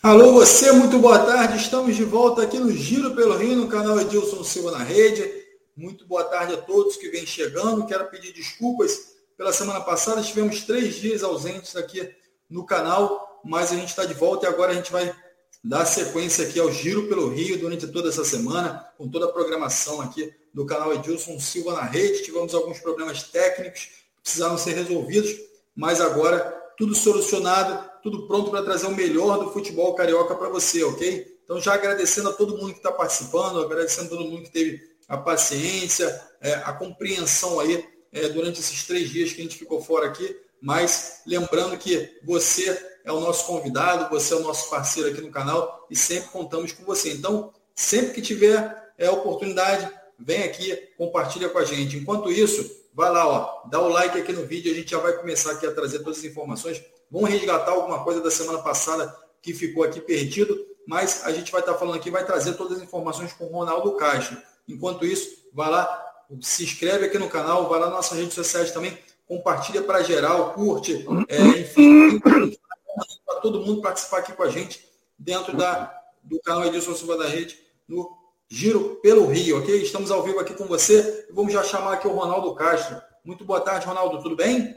Alô, você, muito boa tarde. Estamos de volta aqui no Giro pelo Rio, no canal Edilson Silva na Rede. Muito boa tarde a todos que vêm chegando. Quero pedir desculpas pela semana passada. Tivemos três dias ausentes aqui no canal, mas a gente está de volta e agora a gente vai dar sequência aqui ao Giro pelo Rio durante toda essa semana, com toda a programação aqui do canal Edilson Silva na Rede. Tivemos alguns problemas técnicos que precisaram ser resolvidos, mas agora tudo solucionado tudo pronto para trazer o melhor do futebol carioca para você, ok? Então, já agradecendo a todo mundo que está participando, agradecendo a todo mundo que teve a paciência, é, a compreensão aí é, durante esses três dias que a gente ficou fora aqui, mas lembrando que você é o nosso convidado, você é o nosso parceiro aqui no canal e sempre contamos com você. Então, sempre que tiver é, oportunidade, vem aqui, compartilha com a gente. Enquanto isso, vai lá, ó, dá o like aqui no vídeo, a gente já vai começar aqui a trazer todas as informações Vamos resgatar alguma coisa da semana passada que ficou aqui perdido, mas a gente vai estar falando aqui, vai trazer todas as informações com o Ronaldo Castro. Enquanto isso, vai lá, se inscreve aqui no canal, vai lá nas nossas redes sociais também, compartilha para geral, curte, é, enfim, para todo mundo participar aqui com a gente dentro da, do canal Edilson Silva da Rede, no Giro pelo Rio, ok? Estamos ao vivo aqui com você. Vamos já chamar aqui o Ronaldo Castro. Muito boa tarde, Ronaldo, tudo bem?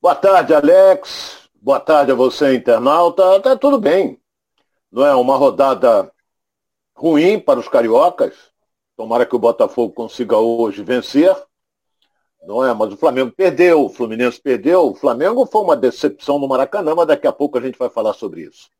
Boa tarde, Alex. Boa tarde a você, internauta. Tá tudo bem. Não é uma rodada ruim para os cariocas. Tomara que o Botafogo consiga hoje vencer. Não é? Mas o Flamengo perdeu, o Fluminense perdeu. O Flamengo foi uma decepção no Maracanã, mas daqui a pouco a gente vai falar sobre isso.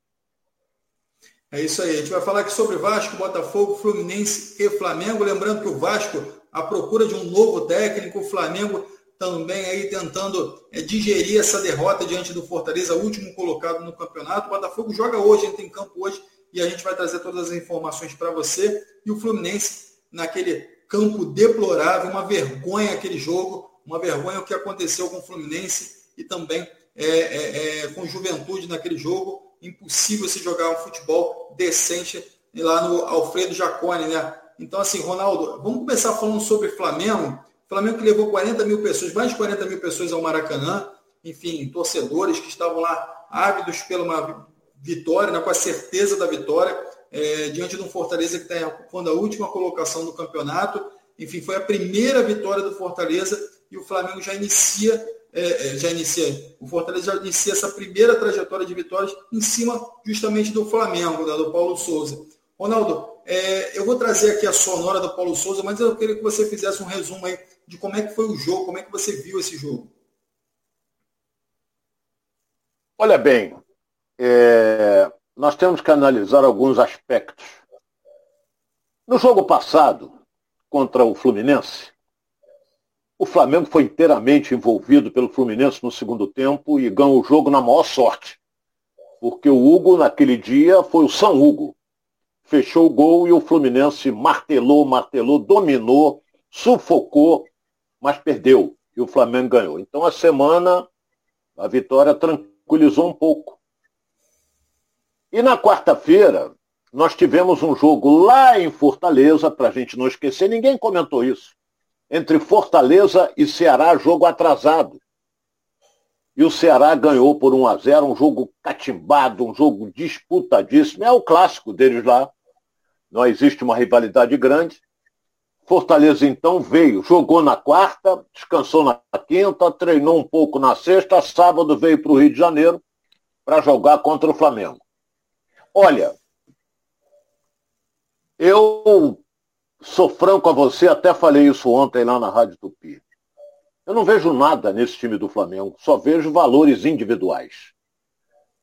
É isso aí. A gente vai falar aqui sobre Vasco, Botafogo, Fluminense e Flamengo. Lembrando que o Vasco, à procura de um novo técnico, o Flamengo também aí tentando é, digerir essa derrota diante do Fortaleza, último colocado no campeonato. O Botafogo joga hoje, entra em campo hoje e a gente vai trazer todas as informações para você. E o Fluminense naquele campo deplorável, uma vergonha aquele jogo, uma vergonha o que aconteceu com o Fluminense e também é, é, é, com Juventude naquele jogo. Impossível se jogar um futebol decente lá no Alfredo Jacone, né? Então, assim, Ronaldo, vamos começar falando sobre Flamengo. Flamengo que levou 40 mil pessoas, mais de 40 mil pessoas ao Maracanã, enfim, torcedores que estavam lá ávidos pela uma vitória, né, com a certeza da vitória, é, diante de um Fortaleza que está ocupando a última colocação do campeonato. Enfim, foi a primeira vitória do Fortaleza e o Flamengo já inicia, é, é já inicia, o Fortaleza já inicia essa primeira trajetória de vitórias em cima justamente do Flamengo, né, do Paulo Souza. Ronaldo, é, eu vou trazer aqui a sonora do Paulo Souza, mas eu queria que você fizesse um resumo aí de como é que foi o jogo, como é que você viu esse jogo. Olha bem, é, nós temos que analisar alguns aspectos. No jogo passado, contra o Fluminense, o Flamengo foi inteiramente envolvido pelo Fluminense no segundo tempo e ganhou o jogo na maior sorte. Porque o Hugo, naquele dia, foi o São Hugo. Fechou o gol e o Fluminense martelou, martelou, dominou, sufocou mas perdeu e o Flamengo ganhou. Então a semana a vitória tranquilizou um pouco. E na quarta-feira nós tivemos um jogo lá em Fortaleza, para a gente não esquecer, ninguém comentou isso. Entre Fortaleza e Ceará, jogo atrasado. E o Ceará ganhou por 1 a 0 um jogo catimbado, um jogo disputadíssimo. É o clássico deles lá. Não existe uma rivalidade grande. Fortaleza então veio, jogou na quarta, descansou na quinta, treinou um pouco na sexta, sábado veio para o Rio de Janeiro para jogar contra o Flamengo. Olha, eu sou franco a você, até falei isso ontem lá na Rádio Tupi. Eu não vejo nada nesse time do Flamengo, só vejo valores individuais.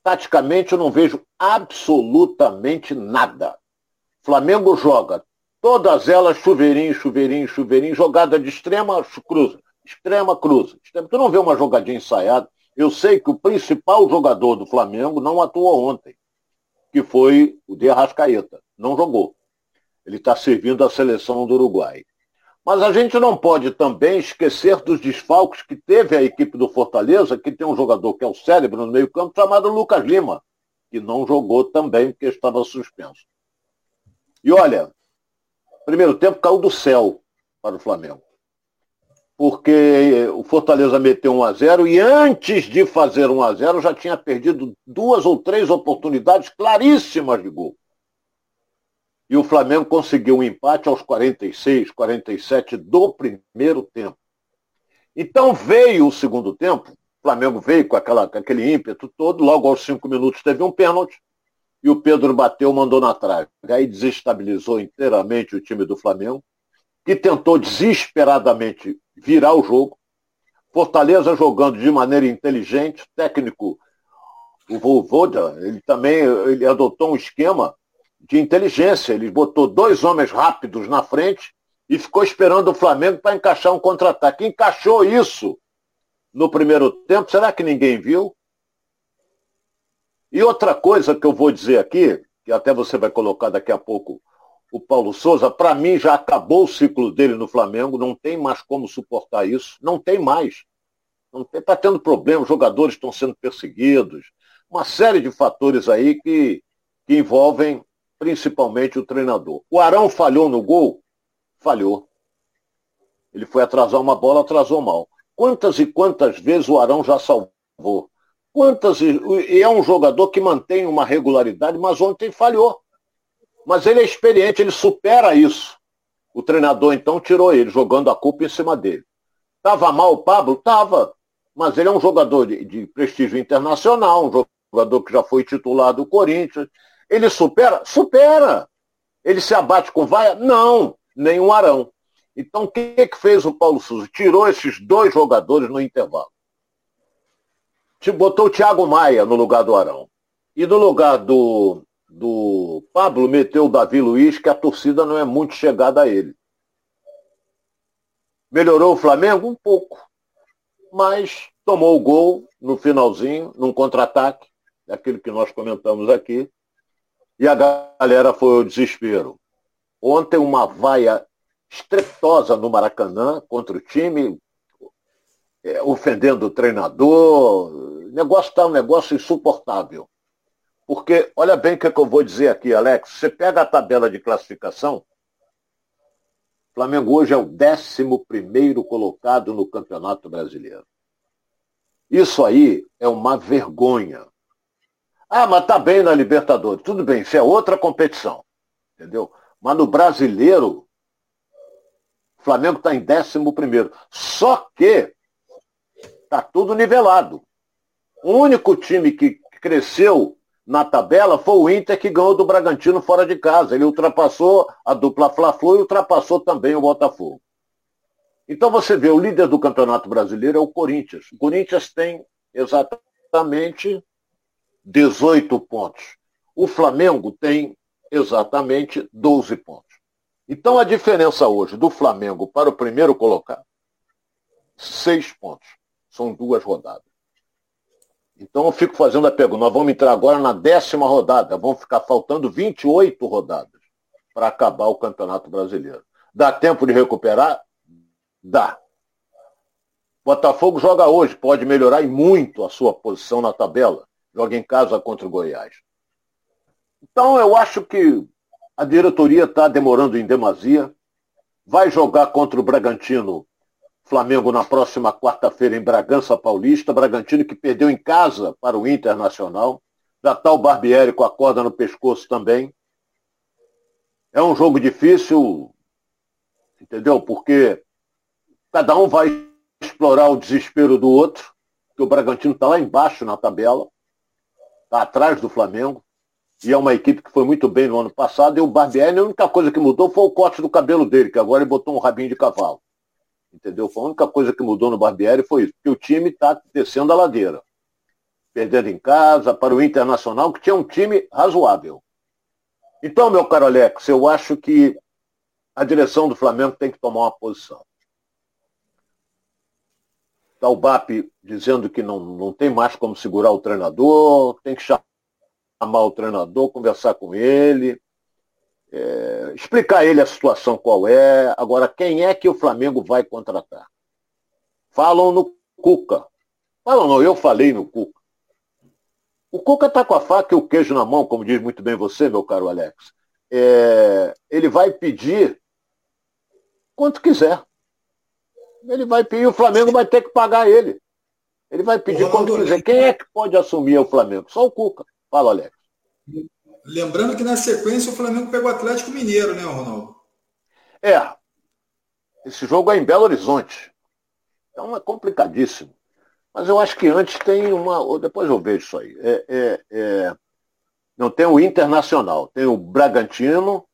Taticamente eu não vejo absolutamente nada. Flamengo joga Todas elas chuveirinho, chuveirinho, chuveirinho, jogada de extrema cruza, extrema cruza. Tu não vê uma jogadinha ensaiada. Eu sei que o principal jogador do Flamengo não atuou ontem, que foi o de Arrascaeta. Não jogou. Ele está servindo a seleção do Uruguai. Mas a gente não pode também esquecer dos desfalques que teve a equipe do Fortaleza, que tem um jogador que é o cérebro no meio-campo, chamado Lucas Lima, que não jogou também porque estava suspenso. E olha, primeiro tempo caiu do céu para o Flamengo. porque o Fortaleza meteu 1 a 0 e antes de fazer 1 a 0 já tinha perdido duas ou três oportunidades claríssimas de gol. E o Flamengo conseguiu um empate aos 46, 47 do primeiro tempo. Então veio o segundo tempo, o Flamengo veio com, aquela, com aquele ímpeto todo, logo aos cinco minutos teve um pênalti, e o Pedro bateu, mandou na trave. Aí desestabilizou inteiramente o time do Flamengo, que tentou desesperadamente virar o jogo. Fortaleza jogando de maneira inteligente, técnico, o Vovoda, ele também ele adotou um esquema de inteligência. Ele botou dois homens rápidos na frente e ficou esperando o Flamengo para encaixar um contra-ataque. Encaixou isso no primeiro tempo. Será que ninguém viu? E outra coisa que eu vou dizer aqui, que até você vai colocar daqui a pouco o Paulo Souza, para mim já acabou o ciclo dele no Flamengo, não tem mais como suportar isso, não tem mais. Não está tendo problema, os jogadores estão sendo perseguidos, uma série de fatores aí que, que envolvem principalmente o treinador. O Arão falhou no gol? Falhou. Ele foi atrasar uma bola, atrasou mal. Quantas e quantas vezes o Arão já salvou? Quantas e é um jogador que mantém uma regularidade, mas ontem falhou. Mas ele é experiente, ele supera isso. O treinador então tirou ele, jogando a culpa em cima dele. Tava mal o Pablo? Tava. Mas ele é um jogador de, de prestígio internacional, um jogador que já foi titular do Corinthians. Ele supera? Supera. Ele se abate com vaia? Não, nem um arão. Então, o que, que fez o Paulo Souza? Tirou esses dois jogadores no intervalo. Botou o Thiago Maia no lugar do Arão. E no lugar do, do Pablo, meteu o Davi Luiz, que a torcida não é muito chegada a ele. Melhorou o Flamengo? Um pouco. Mas tomou o gol no finalzinho, num contra-ataque, aquilo que nós comentamos aqui, e a galera foi ao desespero. Ontem uma vaia estrepitosa no Maracanã contra o time, é, ofendendo o treinador. O negócio está um negócio insuportável. Porque, olha bem o que, é que eu vou dizer aqui, Alex. Você pega a tabela de classificação, Flamengo hoje é o 11 colocado no Campeonato Brasileiro. Isso aí é uma vergonha. Ah, mas tá bem na Libertadores. Tudo bem, isso é outra competição. Entendeu? Mas no brasileiro, o Flamengo está em 11. Só que está tudo nivelado. O único time que cresceu na tabela foi o Inter que ganhou do Bragantino fora de casa. Ele ultrapassou a dupla Fla-Flu e ultrapassou também o Botafogo. Então você vê, o líder do Campeonato Brasileiro é o Corinthians. O Corinthians tem exatamente 18 pontos. O Flamengo tem exatamente 12 pontos. Então a diferença hoje do Flamengo para o primeiro colocado, seis pontos. São duas rodadas. Então eu fico fazendo a pergunta. Nós vamos entrar agora na décima rodada. Vão ficar faltando 28 rodadas para acabar o Campeonato Brasileiro. Dá tempo de recuperar? Dá. Botafogo joga hoje, pode melhorar e muito a sua posição na tabela joga em casa contra o Goiás. Então eu acho que a diretoria está demorando em demasia. Vai jogar contra o Bragantino Flamengo na próxima quarta-feira em Bragança Paulista. Bragantino que perdeu em casa para o Internacional. Já está o Barbieri com a corda no pescoço também. É um jogo difícil, entendeu? Porque cada um vai explorar o desespero do outro, que o Bragantino está lá embaixo na tabela atrás do Flamengo. E é uma equipe que foi muito bem no ano passado. E o Barbieri, a única coisa que mudou foi o corte do cabelo dele, que agora ele botou um rabinho de cavalo. Entendeu? Foi a única coisa que mudou no Barbieri foi isso. Porque o time está descendo a ladeira. Perdendo em casa, para o Internacional, que tinha um time razoável. Então, meu caro Alex, eu acho que a direção do Flamengo tem que tomar uma posição. Está o BAP dizendo que não, não tem mais como segurar o treinador, tem que chamar o treinador, conversar com ele, é, explicar a ele a situação qual é. Agora, quem é que o Flamengo vai contratar? Falam no Cuca. Falam não, eu falei no Cuca. O Cuca está com a faca e o queijo na mão, como diz muito bem você, meu caro Alex. É, ele vai pedir quanto quiser. Ele vai pedir, o Flamengo vai ter que pagar ele. Ele vai pedir quando quiser. Quem é que pode assumir o Flamengo? Só o Cuca. Fala, Alex. Lembrando que na sequência o Flamengo pegou o Atlético Mineiro, né, Ronaldo? É. Esse jogo é em Belo Horizonte. Então é complicadíssimo. Mas eu acho que antes tem uma. Depois eu vejo isso aí. É, é, é... Não tem o Internacional, tem o Bragantino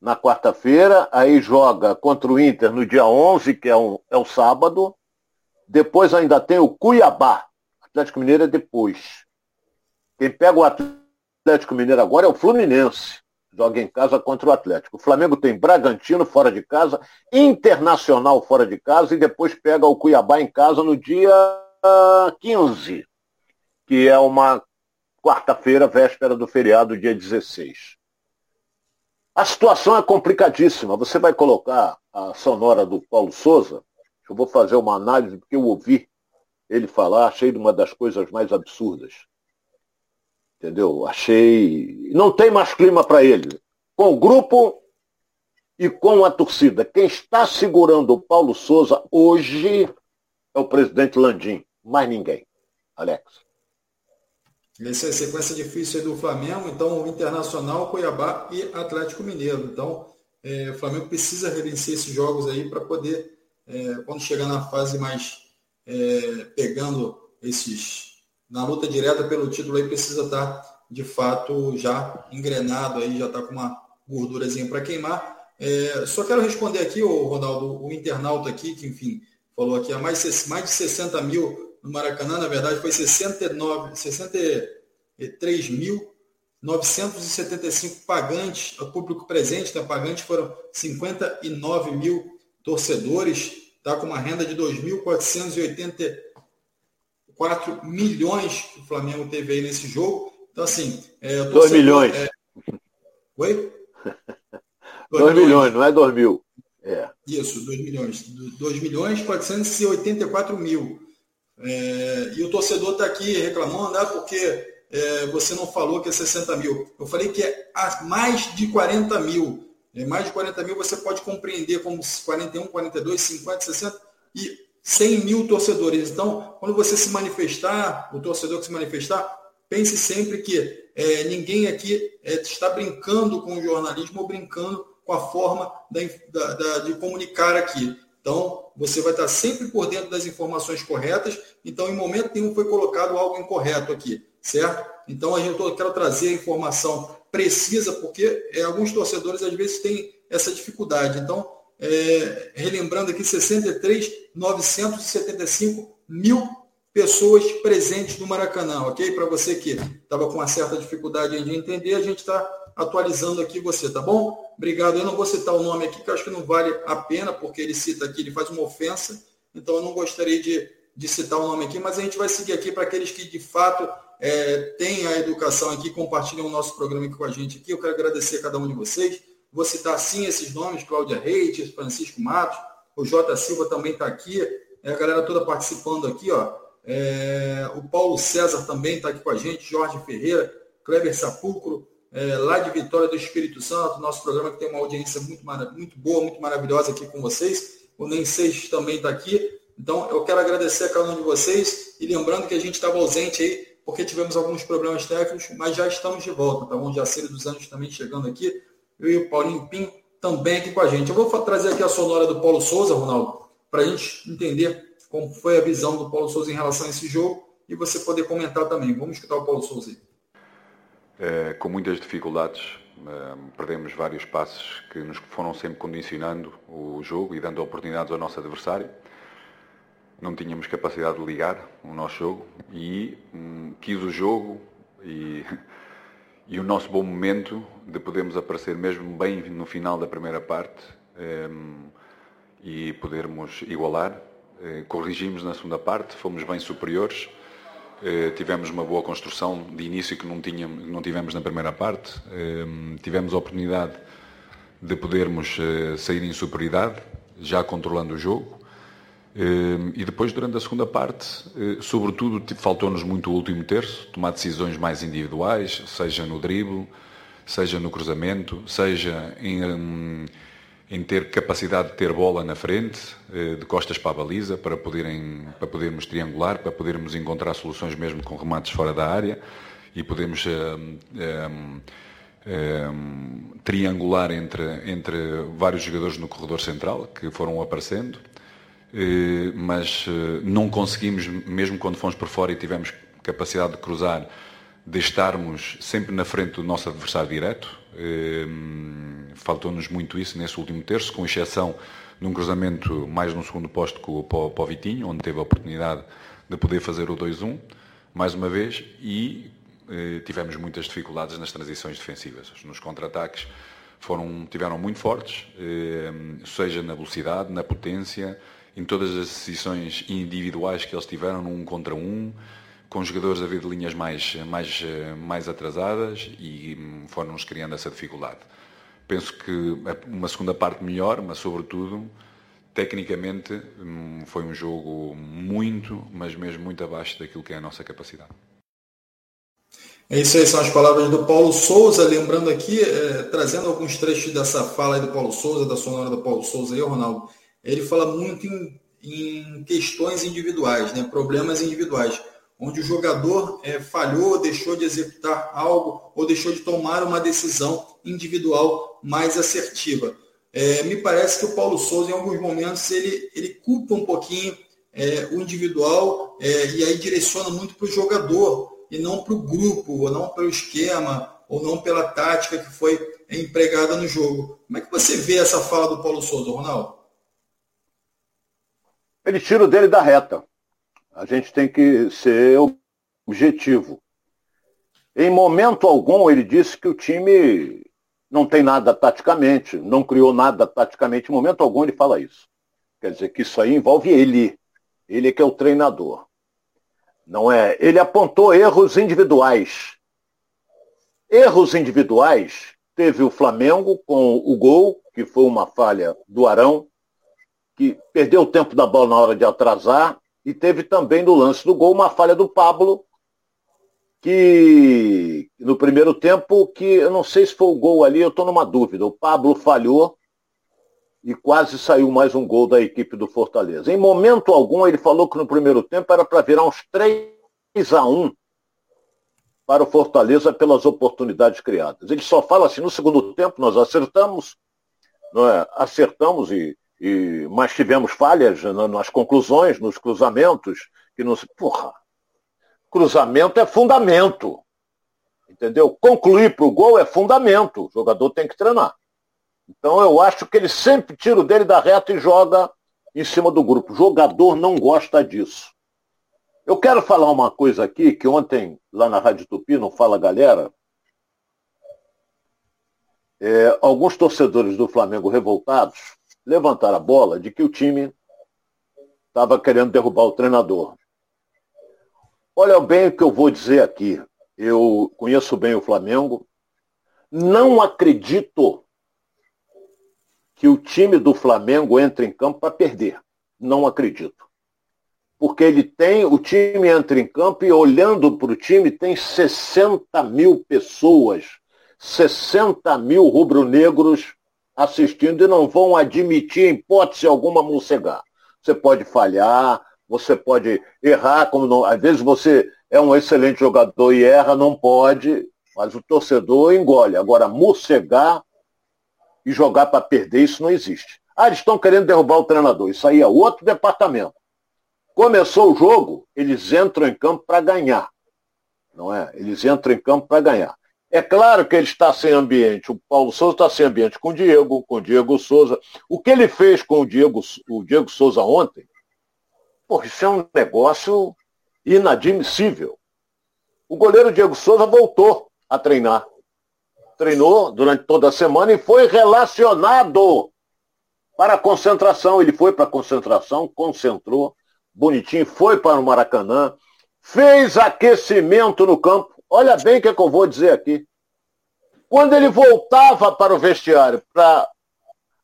na quarta-feira, aí joga contra o Inter no dia 11, que é, um, é o sábado. Depois ainda tem o Cuiabá. Atlético Mineiro é depois. Quem pega o Atlético Mineiro agora é o Fluminense. Joga em casa contra o Atlético. O Flamengo tem Bragantino fora de casa, Internacional fora de casa e depois pega o Cuiabá em casa no dia 15, que é uma quarta-feira, véspera do feriado, dia 16. A situação é complicadíssima. Você vai colocar a sonora do Paulo Souza, eu vou fazer uma análise, porque eu ouvi ele falar, achei uma das coisas mais absurdas. Entendeu? Achei. Não tem mais clima para ele. Com o grupo e com a torcida. Quem está segurando o Paulo Souza hoje é o presidente Landim. Mais ninguém. Alex. Essa é a sequência difícil do Flamengo, então Internacional, Cuiabá e Atlético Mineiro. Então, é, o Flamengo precisa revencer esses jogos aí para poder, é, quando chegar na fase mais é, pegando esses na luta direta pelo título aí precisa estar tá, de fato já engrenado aí, já está com uma gordurazinha para queimar. É, só quero responder aqui, o Ronaldo, o internauta aqui, que enfim, falou aqui, há mais, mais de 60 mil no Maracanã, na verdade foi 69, 63.975 pagantes, o público presente, da né, pagante foram 59 mil torcedores, está com uma renda de 2.480 4 milhões que o Flamengo teve aí nesse jogo. Então, assim. É, 2 milhões. É... Oi? 2 milhões, não é 2 mil. É. Isso, 2 milhões. 2 milhões 484 mil. É, e o torcedor está aqui reclamando, ah, porque é, você não falou que é 60 mil. Eu falei que é mais de 40 mil. É, mais de 40 mil você pode compreender como 41, 42, 50, 60 e 100 mil torcedores. Então, quando você se manifestar, o torcedor que se manifestar, pense sempre que é, ninguém aqui é, está brincando com o jornalismo ou brincando com a forma da, da, da, de comunicar aqui. Então, você vai estar sempre por dentro das informações corretas. Então, em momento nenhum foi colocado algo incorreto aqui, certo? Então, a gente, eu quero trazer a informação precisa, porque é, alguns torcedores às vezes têm essa dificuldade. Então, é, relembrando aqui, 63.975 mil pessoas presentes no Maracanã, ok? Para você que estava com uma certa dificuldade de entender, a gente está atualizando aqui você, tá bom? Obrigado. Eu não vou citar o nome aqui, que acho que não vale a pena, porque ele cita aqui, ele faz uma ofensa, então eu não gostaria de, de citar o nome aqui, mas a gente vai seguir aqui para aqueles que de fato é, têm a educação aqui, compartilham o nosso programa aqui com a gente aqui. Eu quero agradecer a cada um de vocês. Vou citar sim esses nomes, Cláudia Reis, Francisco Matos, o Jota Silva também está aqui, é, a galera toda participando aqui, ó. É, o Paulo César também está aqui com a gente, Jorge Ferreira, Kleber Sapulcro, é, lá de Vitória do Espírito Santo, nosso programa que tem uma audiência muito, muito boa, muito maravilhosa aqui com vocês. O Nem Seis também está aqui. Então, eu quero agradecer a cada um de vocês e lembrando que a gente estava ausente aí porque tivemos alguns problemas técnicos, mas já estamos de volta, tá bom? Jaceiro dos Anos também chegando aqui eu e o Paulinho Pim também aqui com a gente. Eu vou trazer aqui a sonora do Paulo Souza, Ronaldo, para a gente entender como foi a visão do Paulo Souza em relação a esse jogo e você poder comentar também. Vamos escutar o Paulo Souza aí. É, com muitas dificuldades, é, perdemos vários passos que nos foram sempre condicionando o jogo e dando oportunidades ao nosso adversário. Não tínhamos capacidade de ligar o nosso jogo e hum, quis o jogo e e o nosso bom momento de podermos aparecer mesmo bem no final da primeira parte um, ehm, e podermos igualar. Uh, corrigimos na segunda parte, fomos bem superiores, uh, tivemos uma boa construção de início que não, tínhamos, não tivemos na primeira parte, uh, tivemos a oportunidade de podermos eh, sair em superioridade, já controlando o jogo. Ehm, e depois, durante a segunda parte, eh, sobretudo, faltou-nos muito o último terço, tomar decisões mais individuais, seja no drible, seja no cruzamento, seja em, em ter capacidade de ter bola na frente, de costas para a baliza, para, poderem, para podermos triangular, para podermos encontrar soluções mesmo com remates fora da área e podemos triangular entre, entre vários jogadores no corredor central que foram aparecendo, eh, mas eh, não conseguimos, mesmo quando fomos por fora e tivemos capacidade de cruzar, de estarmos sempre na frente do nosso adversário direto. Eh, faltou-nos muito isso nesse último terço, com exceção num cruzamento mais no segundo posto com, para, o Vitinho, onde teve a oportunidade de poder fazer o 2-1, mais uma vez, e eh, tivemos muitas dificuldades nas transições defensivas. Nos contra-ataques foram, tiveram muito fortes, eh, seja na velocidade, na potência, em todas as decisões individuais que eles tiveram, num contra um, com jogadores a ver de linhas mais, mais, mais atrasadas e foram-nos criando essa dificuldade. Penso que uma segunda parte melhor, mas sobretudo, tecnicamente, hum, foi um jogo muito, mas mesmo muito abaixo daquilo que é a nossa capacidade. É isso aí, são as palavras do Paulo Souza, lembrando aqui, é, trazendo alguns trechos dessa fala do Paulo Souza, da sonora do Paulo Souza aí, Ronaldo. Ele fala muito em, em questões individuais, né, problemas individuais, onde o jogador é, falhou, deixou de executar algo ou deixou de tomar uma decisão individual mais assertiva. É, me parece que o Paulo Souza, em alguns momentos, ele, ele culpa um pouquinho é, o individual é, e aí direciona muito para o jogador e não para o grupo, ou não pelo esquema, ou não pela tática que foi empregada no jogo. Como é que você vê essa fala do Paulo Souza, Ronaldo? Ele tira o dele da reta. A gente tem que ser objetivo. Em momento algum, ele disse que o time não tem nada taticamente, não criou nada taticamente. Em momento algum, ele fala isso. Quer dizer que isso aí envolve ele. Ele é que é o treinador. Não é? Ele apontou erros individuais. Erros individuais teve o Flamengo com o gol, que foi uma falha do Arão, que perdeu o tempo da bola na hora de atrasar, e teve também no lance do gol uma falha do Pablo, que no primeiro tempo, que eu não sei se foi o gol ali, eu estou numa dúvida. O Pablo falhou e quase saiu mais um gol da equipe do Fortaleza. Em momento algum, ele falou que no primeiro tempo era para virar uns 3 a 1 para o Fortaleza pelas oportunidades criadas. Ele só fala assim, no segundo tempo nós acertamos, não é? acertamos, e, e, mas tivemos falhas nas conclusões, nos cruzamentos, que não se. Porra! Cruzamento é fundamento. Entendeu? Concluir para o gol é fundamento. O jogador tem que treinar. Então eu acho que ele sempre tira o dele da reta e joga em cima do grupo. O jogador não gosta disso. Eu quero falar uma coisa aqui que ontem, lá na Rádio Tupi, não fala galera, é, alguns torcedores do Flamengo revoltados levantaram a bola de que o time estava querendo derrubar o treinador. Olha bem o que eu vou dizer aqui. Eu conheço bem o Flamengo. Não acredito que o time do Flamengo entre em campo para perder. Não acredito. Porque ele tem, o time entra em campo e olhando para o time tem 60 mil pessoas, 60 mil rubro-negros assistindo e não vão admitir, em hipótese alguma, morcegar. Você pode falhar, você pode errar, como não, às vezes você é um excelente jogador e erra, não pode, mas o torcedor engole. Agora, morcegar e jogar para perder, isso não existe. Ah, eles estão querendo derrubar o treinador. Isso aí é outro departamento. Começou o jogo, eles entram em campo para ganhar. Não é? Eles entram em campo para ganhar. É claro que ele está sem ambiente. O Paulo Souza está sem ambiente com o Diego, com o Diego Souza. O que ele fez com o Diego, o Diego Souza ontem, pô, isso é um negócio inadmissível. O goleiro Diego Souza voltou a treinar treinou durante toda a semana e foi relacionado para a concentração. Ele foi para a concentração, concentrou, bonitinho, foi para o Maracanã, fez aquecimento no campo. Olha bem o que, é que eu vou dizer aqui. Quando ele voltava para o vestiário para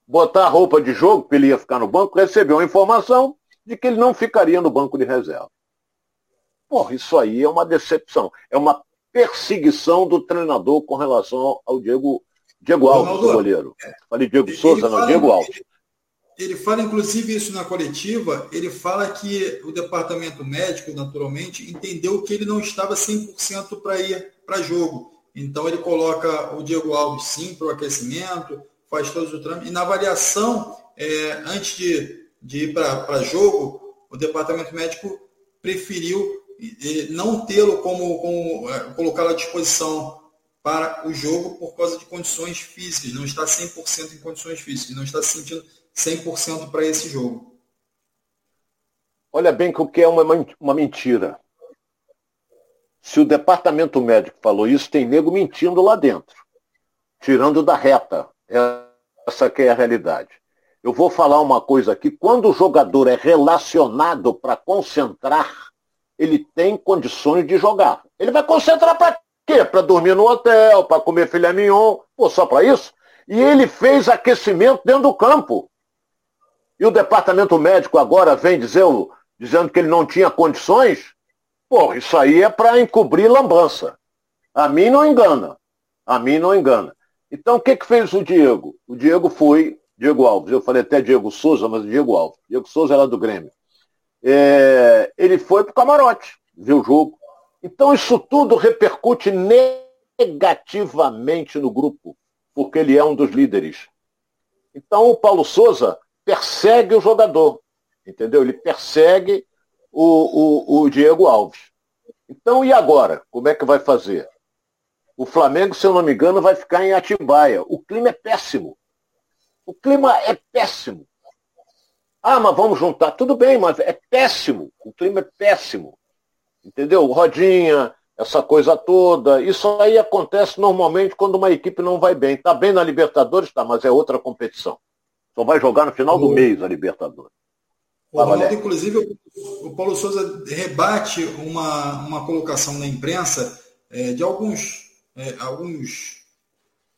botar a roupa de jogo, que ele ia ficar no banco, recebeu a informação de que ele não ficaria no banco de reserva. Porra, isso aí é uma decepção. É uma perseguição do treinador com relação ao Diego, Diego Alves, Ronaldo, goleiro. É, Falei Diego Souza, não, Diego Alves. Ele fala, inclusive, isso na coletiva, ele fala que o departamento médico, naturalmente, entendeu que ele não estava 100% para ir para jogo. Então, ele coloca o Diego Alves, sim, para o aquecimento, faz todos os trâmites. E na avaliação, é, antes de, de ir para jogo, o departamento médico preferiu não tê-lo como, como é, colocá-lo à disposição para o jogo por causa de condições físicas, não está 100% em condições físicas, não está se sentindo 100% para esse jogo. Olha bem que o que é uma, uma mentira. Se o departamento médico falou isso, tem nego mentindo lá dentro, tirando da reta. Essa que é a realidade. Eu vou falar uma coisa aqui. Quando o jogador é relacionado para concentrar, ele tem condições de jogar. Ele vai concentrar para quê? Para dormir no hotel, para comer filé mignon, pô, só para isso? E ele fez aquecimento dentro do campo. E o departamento médico agora vem dizer, dizendo que ele não tinha condições? Pô, isso aí é para encobrir lambança. A mim não engana. A mim não engana. Então, o que, que fez o Diego? O Diego foi, Diego Alves, eu falei até Diego Souza, mas Diego Alves. Diego Souza era do Grêmio. É, ele foi para o camarote, ver o jogo. Então, isso tudo repercute negativamente no grupo, porque ele é um dos líderes. Então, o Paulo Souza persegue o jogador, entendeu? Ele persegue o, o, o Diego Alves. Então, e agora? Como é que vai fazer? O Flamengo, se eu não me engano, vai ficar em Atibaia. O clima é péssimo. O clima é péssimo. Ah, mas vamos juntar. Tudo bem, mas é péssimo. O clima é péssimo. Entendeu? Rodinha, essa coisa toda. Isso aí acontece normalmente quando uma equipe não vai bem. Está bem na Libertadores, tá, mas é outra competição. Só vai jogar no final do mês a Libertadores. O Ronaldo, inclusive, o Paulo Souza rebate uma, uma colocação na imprensa é, de alguns, é, alguns,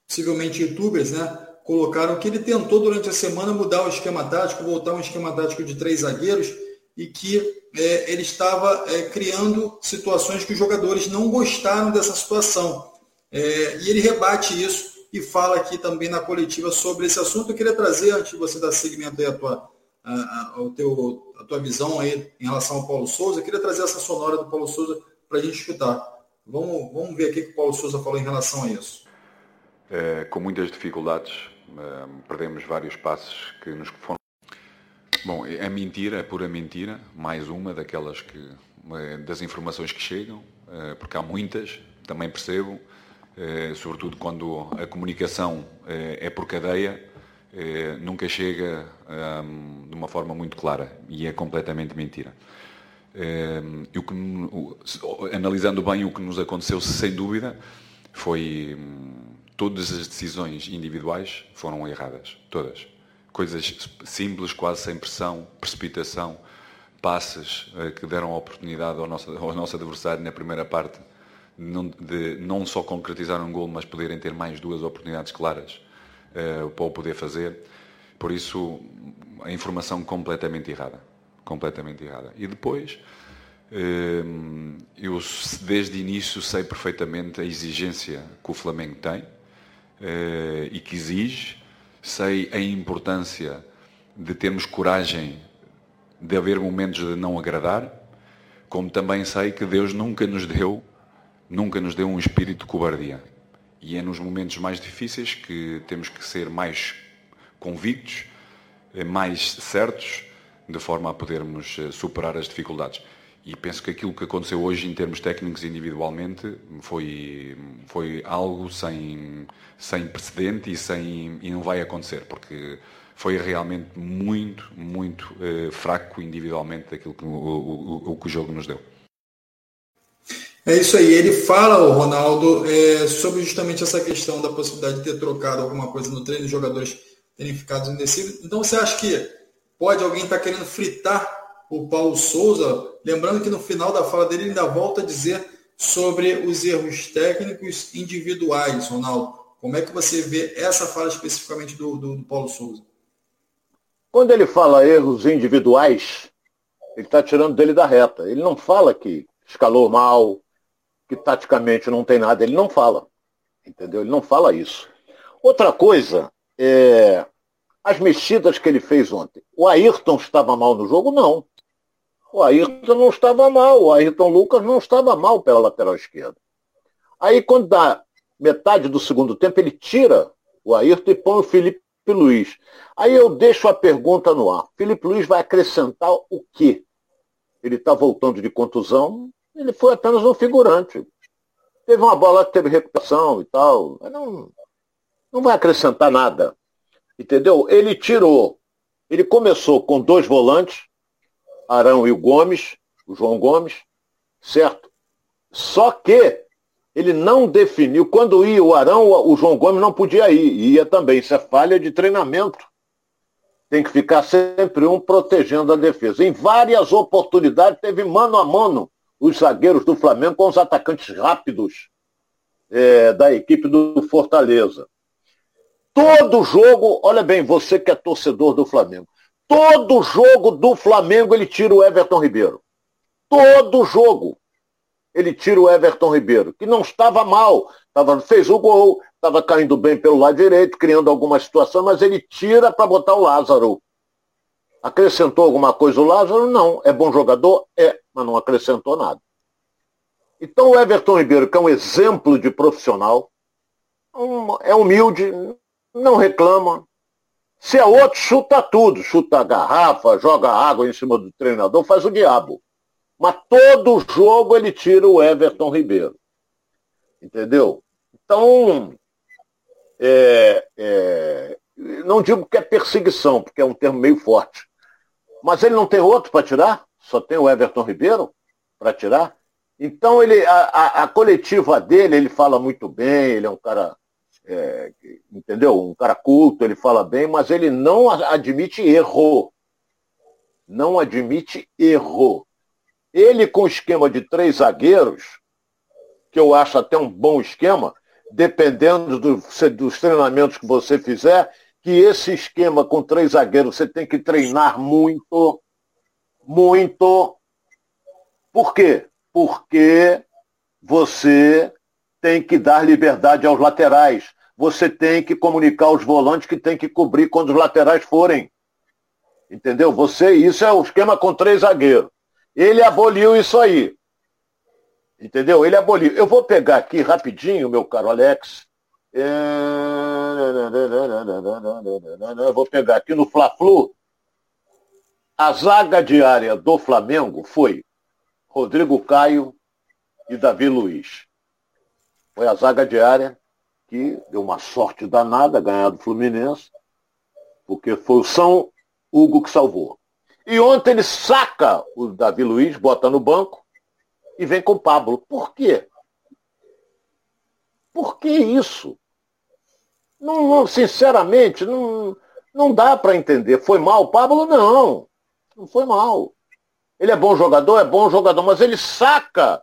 possivelmente youtubers, né? Colocaram que ele tentou durante a semana mudar o esquema tático, voltar a um esquema tático de três zagueiros e que é, ele estava é, criando situações que os jogadores não gostaram dessa situação. É, e ele rebate isso e fala aqui também na coletiva sobre esse assunto. Eu queria trazer, antes de você dar seguimento aí a tua, a, a, teu, a tua visão aí em relação ao Paulo Souza, eu queria trazer essa sonora do Paulo Souza para a gente escutar. Vamos, vamos ver aqui o que o Paulo Souza falou em relação a isso. É, com muitas dificuldades, é, perdemos vários passos que nos foram. Bom, é mentira, é pura mentira, mais uma daquelas que é, das informações que chegam, é, porque há muitas, também percebo, sobretudo quando a comunicação eh, é por cadeia, eh, nunca chega ehm, de uma forma muito clara e é completamente mentira. Ehm, o que, analisando bem o que nos aconteceu, sem dúvida, foi hum, todas as decisões individuais foram erradas, todas. Coisas simples, quase sem pressão, precipitação, passes que deram oportunidade ao nosso, ao nosso adversário na primeira parte de não só concretizar um gol, mas poderem ter mais duas oportunidades claras uh, para o poder fazer. Por isso, a informação completamente errada. Completamente errada. E depois, uh, eu desde o início sei perfeitamente a exigência que o Flamengo tem uh, e que exige. Sei a importância de termos coragem de haver momentos de não agradar, como também sei que Deus nunca nos deu nunca nos deu um espírito de cobardia. E é nos momentos mais difíceis que temos que ser mais convictos, eh, mais certos, de forma a podermos eh, superar as dificuldades. E penso que aquilo que aconteceu hoje em termos técnicos individualmente foi, foi algo sem, sem precedente e, sem, e não vai acontecer, porque foi realmente muito, muito eh, fraco individualmente daquilo que o, o, o, que o jogo nos deu. É isso aí. Ele fala, o Ronaldo, é, sobre justamente essa questão da possibilidade de ter trocado alguma coisa no treino, os jogadores terem ficado indecisos. Então você acha que pode alguém estar tá querendo fritar o Paulo Souza? Lembrando que no final da fala dele ele ainda volta a dizer sobre os erros técnicos individuais, Ronaldo. Como é que você vê essa fala especificamente do, do, do Paulo Souza? Quando ele fala erros individuais, ele está tirando dele da reta. Ele não fala que escalou mal, que taticamente não tem nada, ele não fala. Entendeu? Ele não fala isso. Outra coisa, é, as mexidas que ele fez ontem. O Ayrton estava mal no jogo? Não. O Ayrton não estava mal. O Ayrton Lucas não estava mal pela lateral esquerda. Aí, quando dá metade do segundo tempo, ele tira o Ayrton e põe o Felipe Luiz. Aí eu deixo a pergunta no ar. Felipe Luiz vai acrescentar o quê? Ele está voltando de contusão, ele foi apenas um figurante. Teve uma bola que teve recuperação e tal, não, não vai acrescentar nada. Entendeu? Ele tirou. Ele começou com dois volantes, Arão e o Gomes, o João Gomes, certo? Só que ele não definiu. Quando ia o Arão, o João Gomes não podia ir. Ia também. Isso é falha de treinamento. Tem que ficar sempre um protegendo a defesa. Em várias oportunidades teve mano a mano os zagueiros do Flamengo com os atacantes rápidos é, da equipe do Fortaleza. Todo jogo, olha bem, você que é torcedor do Flamengo, todo jogo do Flamengo ele tira o Everton Ribeiro. Todo jogo ele tira o Everton Ribeiro, que não estava mal, tava, fez o gol, estava caindo bem pelo lado direito, criando alguma situação, mas ele tira para botar o Lázaro. Acrescentou alguma coisa o Lázaro? Não. É bom jogador? É, mas não acrescentou nada. Então o Everton Ribeiro, que é um exemplo de profissional, é humilde, não reclama. Se é outro, chuta tudo, chuta a garrafa, joga água em cima do treinador, faz o diabo. Mas todo jogo ele tira o Everton Ribeiro. Entendeu? Então, é, é, não digo que é perseguição, porque é um termo meio forte. Mas ele não tem outro para tirar? Só tem o Everton Ribeiro para tirar? Então ele, a, a, a, coletiva dele, ele fala muito bem, ele é um cara é, entendeu? Um cara culto, ele fala bem, mas ele não admite erro. Não admite erro. Ele com o esquema de três zagueiros, que eu acho até um bom esquema, dependendo do, dos treinamentos que você fizer, que esse esquema com três zagueiros você tem que treinar muito, muito. Por quê? Porque você tem que dar liberdade aos laterais. Você tem que comunicar aos volantes que tem que cobrir quando os laterais forem. Entendeu? Você, isso é o esquema com três zagueiros. Ele aboliu isso aí. Entendeu? Ele aboliu. Eu vou pegar aqui rapidinho, meu caro Alex. Eu vou pegar aqui no Fla-Flu. A zaga diária do Flamengo foi Rodrigo Caio e Davi Luiz. Foi a zaga diária que deu uma sorte danada ganhar do Fluminense, porque foi o São Hugo que salvou. E ontem ele saca o Davi Luiz, bota no banco e vem com o Pablo. Por quê? Por que isso? Não, não sinceramente, não, não dá para entender. Foi mal o Pablo? Não. Não foi mal. Ele é bom jogador? É bom jogador, mas ele saca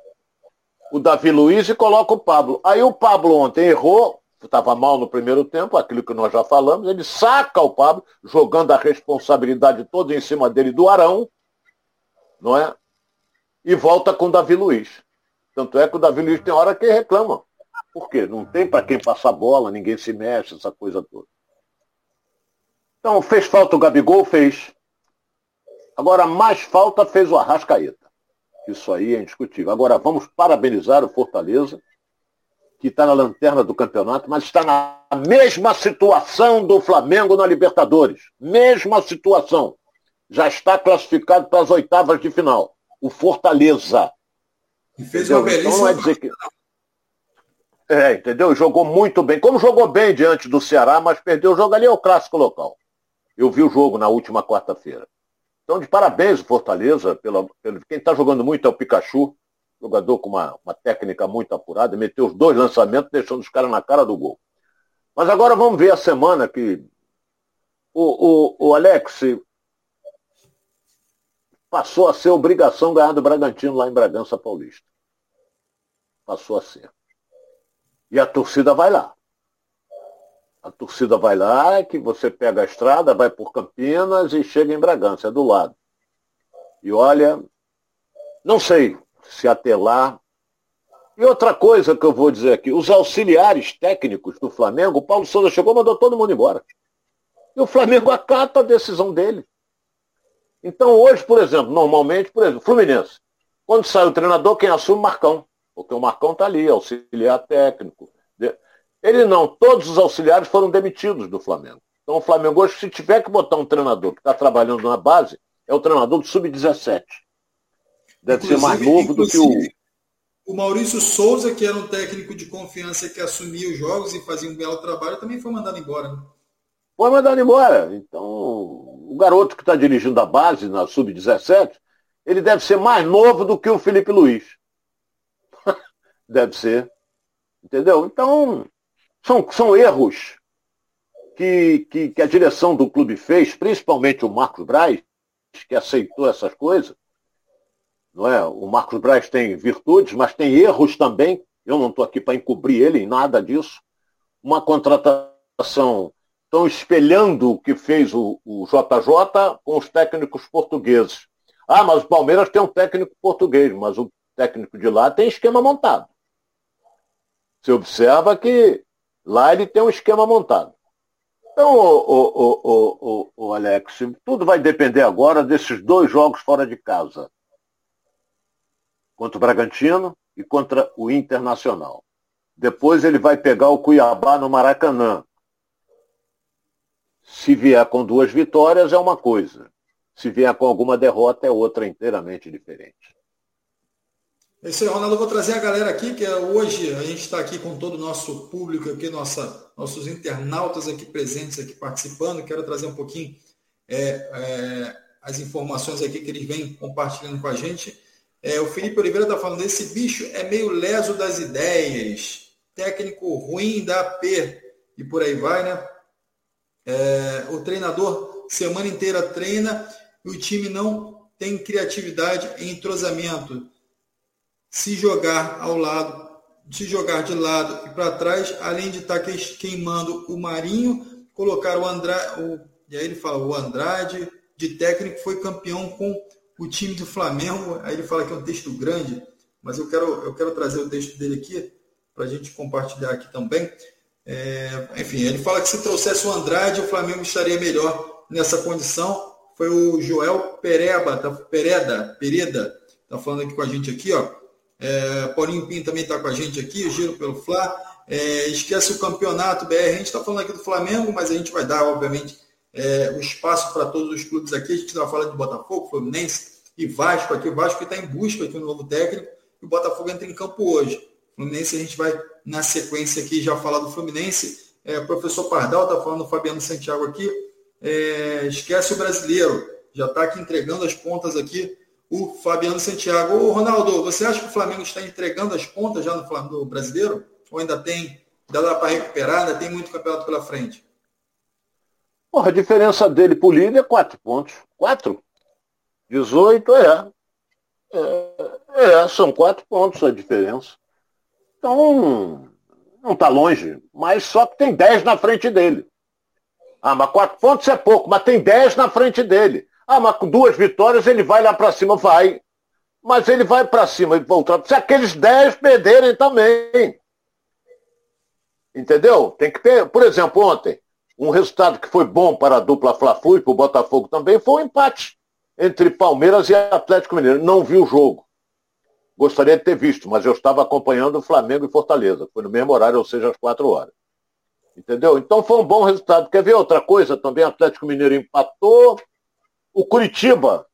o Davi Luiz e coloca o Pablo. Aí o Pablo ontem errou, estava mal no primeiro tempo, aquilo que nós já falamos, ele saca o Pablo, jogando a responsabilidade toda em cima dele do Arão, não é? E volta com o Davi Luiz. Tanto é que o Davi Luiz tem hora que reclama. Por quê? Não tem para quem passar bola, ninguém se mexe, essa coisa toda. Então, fez falta o Gabigol? Fez. Agora, mais falta fez o Arrascaeta. Isso aí é indiscutível. Agora vamos parabenizar o Fortaleza, que está na lanterna do campeonato, mas está na mesma situação do Flamengo na Libertadores. Mesma situação. Já está classificado para as oitavas de final. O Fortaleza. E fez uma belíssima. Então não é dizer que... É, entendeu? Jogou muito bem. Como jogou bem diante do Ceará, mas perdeu o jogo ali é o clássico local. Eu vi o jogo na última quarta-feira. Então, de parabéns o Fortaleza. Pela, pelo, quem está jogando muito é o Pikachu, jogador com uma, uma técnica muito apurada, meteu os dois lançamentos, deixando os caras na cara do gol. Mas agora vamos ver a semana que o, o, o Alex passou a ser obrigação ganhar do Bragantino lá em Bragança Paulista. Passou a ser. E a torcida vai lá. A torcida vai lá, que você pega a estrada, vai por Campinas e chega em Bragança, é do lado. E olha, não sei se até lá E outra coisa que eu vou dizer aqui, os auxiliares técnicos do Flamengo, o Paulo Souza chegou e mandou todo mundo embora. E o Flamengo acata a decisão dele. Então hoje, por exemplo, normalmente, por exemplo, Fluminense. Quando sai o treinador, quem assume Marcão. Porque o Marcão está ali, auxiliar técnico. Ele não, todos os auxiliares foram demitidos do Flamengo. Então o Flamengo hoje, se tiver que botar um treinador que está trabalhando na base, é o treinador do Sub-17. Deve inclusive, ser mais novo do que o. O Maurício Souza, que era um técnico de confiança que assumia os jogos e fazia um belo trabalho, também foi mandado embora. Né? Foi mandado embora. Então, o garoto que está dirigindo a base na Sub-17, ele deve ser mais novo do que o Felipe Luiz. Deve ser. Entendeu? Então, são, são erros que, que, que, a direção do clube fez, principalmente o Marcos Braz, que aceitou essas coisas. Não é? O Marcos Braz tem virtudes, mas tem erros também. Eu não estou aqui para encobrir ele em nada disso. Uma contratação estão espelhando o que fez o, o JJ com os técnicos portugueses. Ah, mas o Palmeiras tem um técnico português, mas o técnico de lá tem esquema montado. Você observa que lá ele tem um esquema montado. Então, o, o, o, Alex, tudo vai depender agora desses dois jogos fora de casa. Contra o Bragantino e contra o Internacional. Depois ele vai pegar o Cuiabá no Maracanã. Se vier com duas vitórias é uma coisa. Se vier com alguma derrota é outra inteiramente diferente. É isso aí, Ronaldo. Eu vou trazer a galera aqui, que é hoje a gente está aqui com todo o nosso público aqui, nossa, nossos internautas aqui presentes, aqui participando. Quero trazer um pouquinho é, é, as informações aqui que eles vêm compartilhando com a gente. É, o Felipe Oliveira está falando, esse bicho é meio leso das ideias, técnico ruim da P e por aí vai, né? É, o treinador semana inteira treina e o time não tem criatividade e entrosamento se jogar ao lado, se jogar de lado e para trás, além de estar tá queimando o Marinho, colocar o Andrade, o, e aí ele fala, o Andrade de técnico foi campeão com o time do Flamengo. Aí ele fala que é um texto grande, mas eu quero, eu quero trazer o texto dele aqui para a gente compartilhar aqui também. É, enfim, ele fala que se trouxesse o Andrade, o Flamengo estaria melhor nessa condição. Foi o Joel Pereba, tá, Pereda, Pereda, tá falando aqui com a gente aqui, ó. É, Paulinho Pinto também está com a gente aqui, Giro pelo Fla. É, esquece o campeonato BR. A gente está falando aqui do Flamengo, mas a gente vai dar, obviamente, é, o espaço para todos os clubes aqui. A gente vai falar de Botafogo, Fluminense e Vasco aqui. O Vasco está em busca aqui um novo técnico e o Botafogo entra em campo hoje. Fluminense a gente vai, na sequência aqui, já falar do Fluminense. É, professor Pardal está falando, Fabiano Santiago aqui. É, esquece o brasileiro. Já está aqui entregando as pontas aqui o Fabiano Santiago. Ô, Ronaldo, você acha que o Flamengo está entregando as pontas já no, brasileiro? Ou ainda tem, ainda dá para recuperar, ainda tem muito campeonato pela frente? Porra, a diferença dele para o líder é quatro pontos. Quatro? 18 é. é. É, são quatro pontos a diferença. Então, não está longe, mas só que tem dez na frente dele. Ah, mas quatro pontos é pouco, mas tem dez na frente dele. Ah, mas com duas vitórias ele vai lá para cima, vai. Mas ele vai para cima e voltar. Se aqueles 10 perderem também. Entendeu? Tem que ter, por exemplo, ontem, um resultado que foi bom para a dupla Fla-Flu e para o Botafogo também foi um empate entre Palmeiras e Atlético Mineiro. Não vi o jogo. Gostaria de ter visto, mas eu estava acompanhando o Flamengo e Fortaleza. Foi no mesmo horário, ou seja, às quatro horas. Entendeu? Então foi um bom resultado. Quer ver outra coisa também? Atlético Mineiro empatou, o Curitiba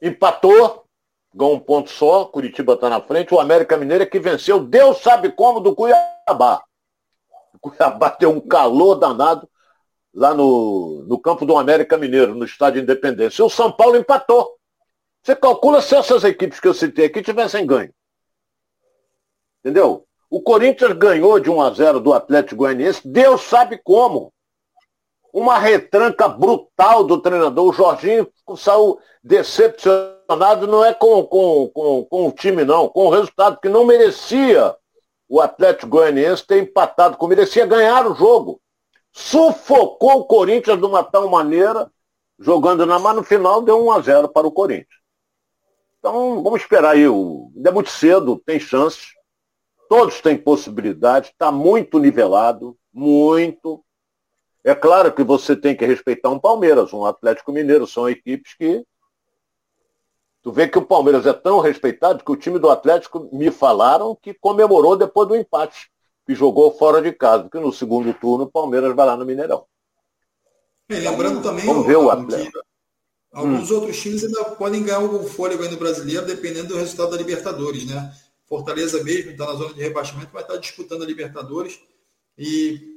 empatou, ganhou um ponto só, Curitiba está na frente. O América Mineiro é que venceu, Deus sabe como, do Cuiabá. O Cuiabá deu um calor danado lá no, no campo do América Mineiro, no estádio Independência. E o São Paulo empatou. Você calcula se essas equipes que eu citei aqui tivessem ganho. Entendeu? O Corinthians ganhou de 1 a 0 do Atlético Goianiense, Deus sabe como uma retranca brutal do treinador. O Jorginho saiu decepcionado, não é com, com, com, com o time, não, com o resultado, que não merecia o Atlético Goianiense ter empatado, com merecia ganhar o jogo. Sufocou o Corinthians de uma tal maneira, jogando na mão, no final deu 1 a 0 para o Corinthians. Então, vamos esperar aí. Ainda é muito cedo, tem chances. todos têm possibilidade, está muito nivelado, muito. É claro que você tem que respeitar um Palmeiras, um Atlético Mineiro, são equipes que. Tu vê que o Palmeiras é tão respeitado que o time do Atlético me falaram que comemorou depois do empate, que jogou fora de casa, porque no segundo turno o Palmeiras vai lá no Mineirão. E lembrando também Vamos ver o Atlético. alguns hum. outros times ainda podem ganhar algum fôlego aí no brasileiro, dependendo do resultado da Libertadores, né? Fortaleza mesmo está na zona de rebaixamento, vai estar disputando a Libertadores e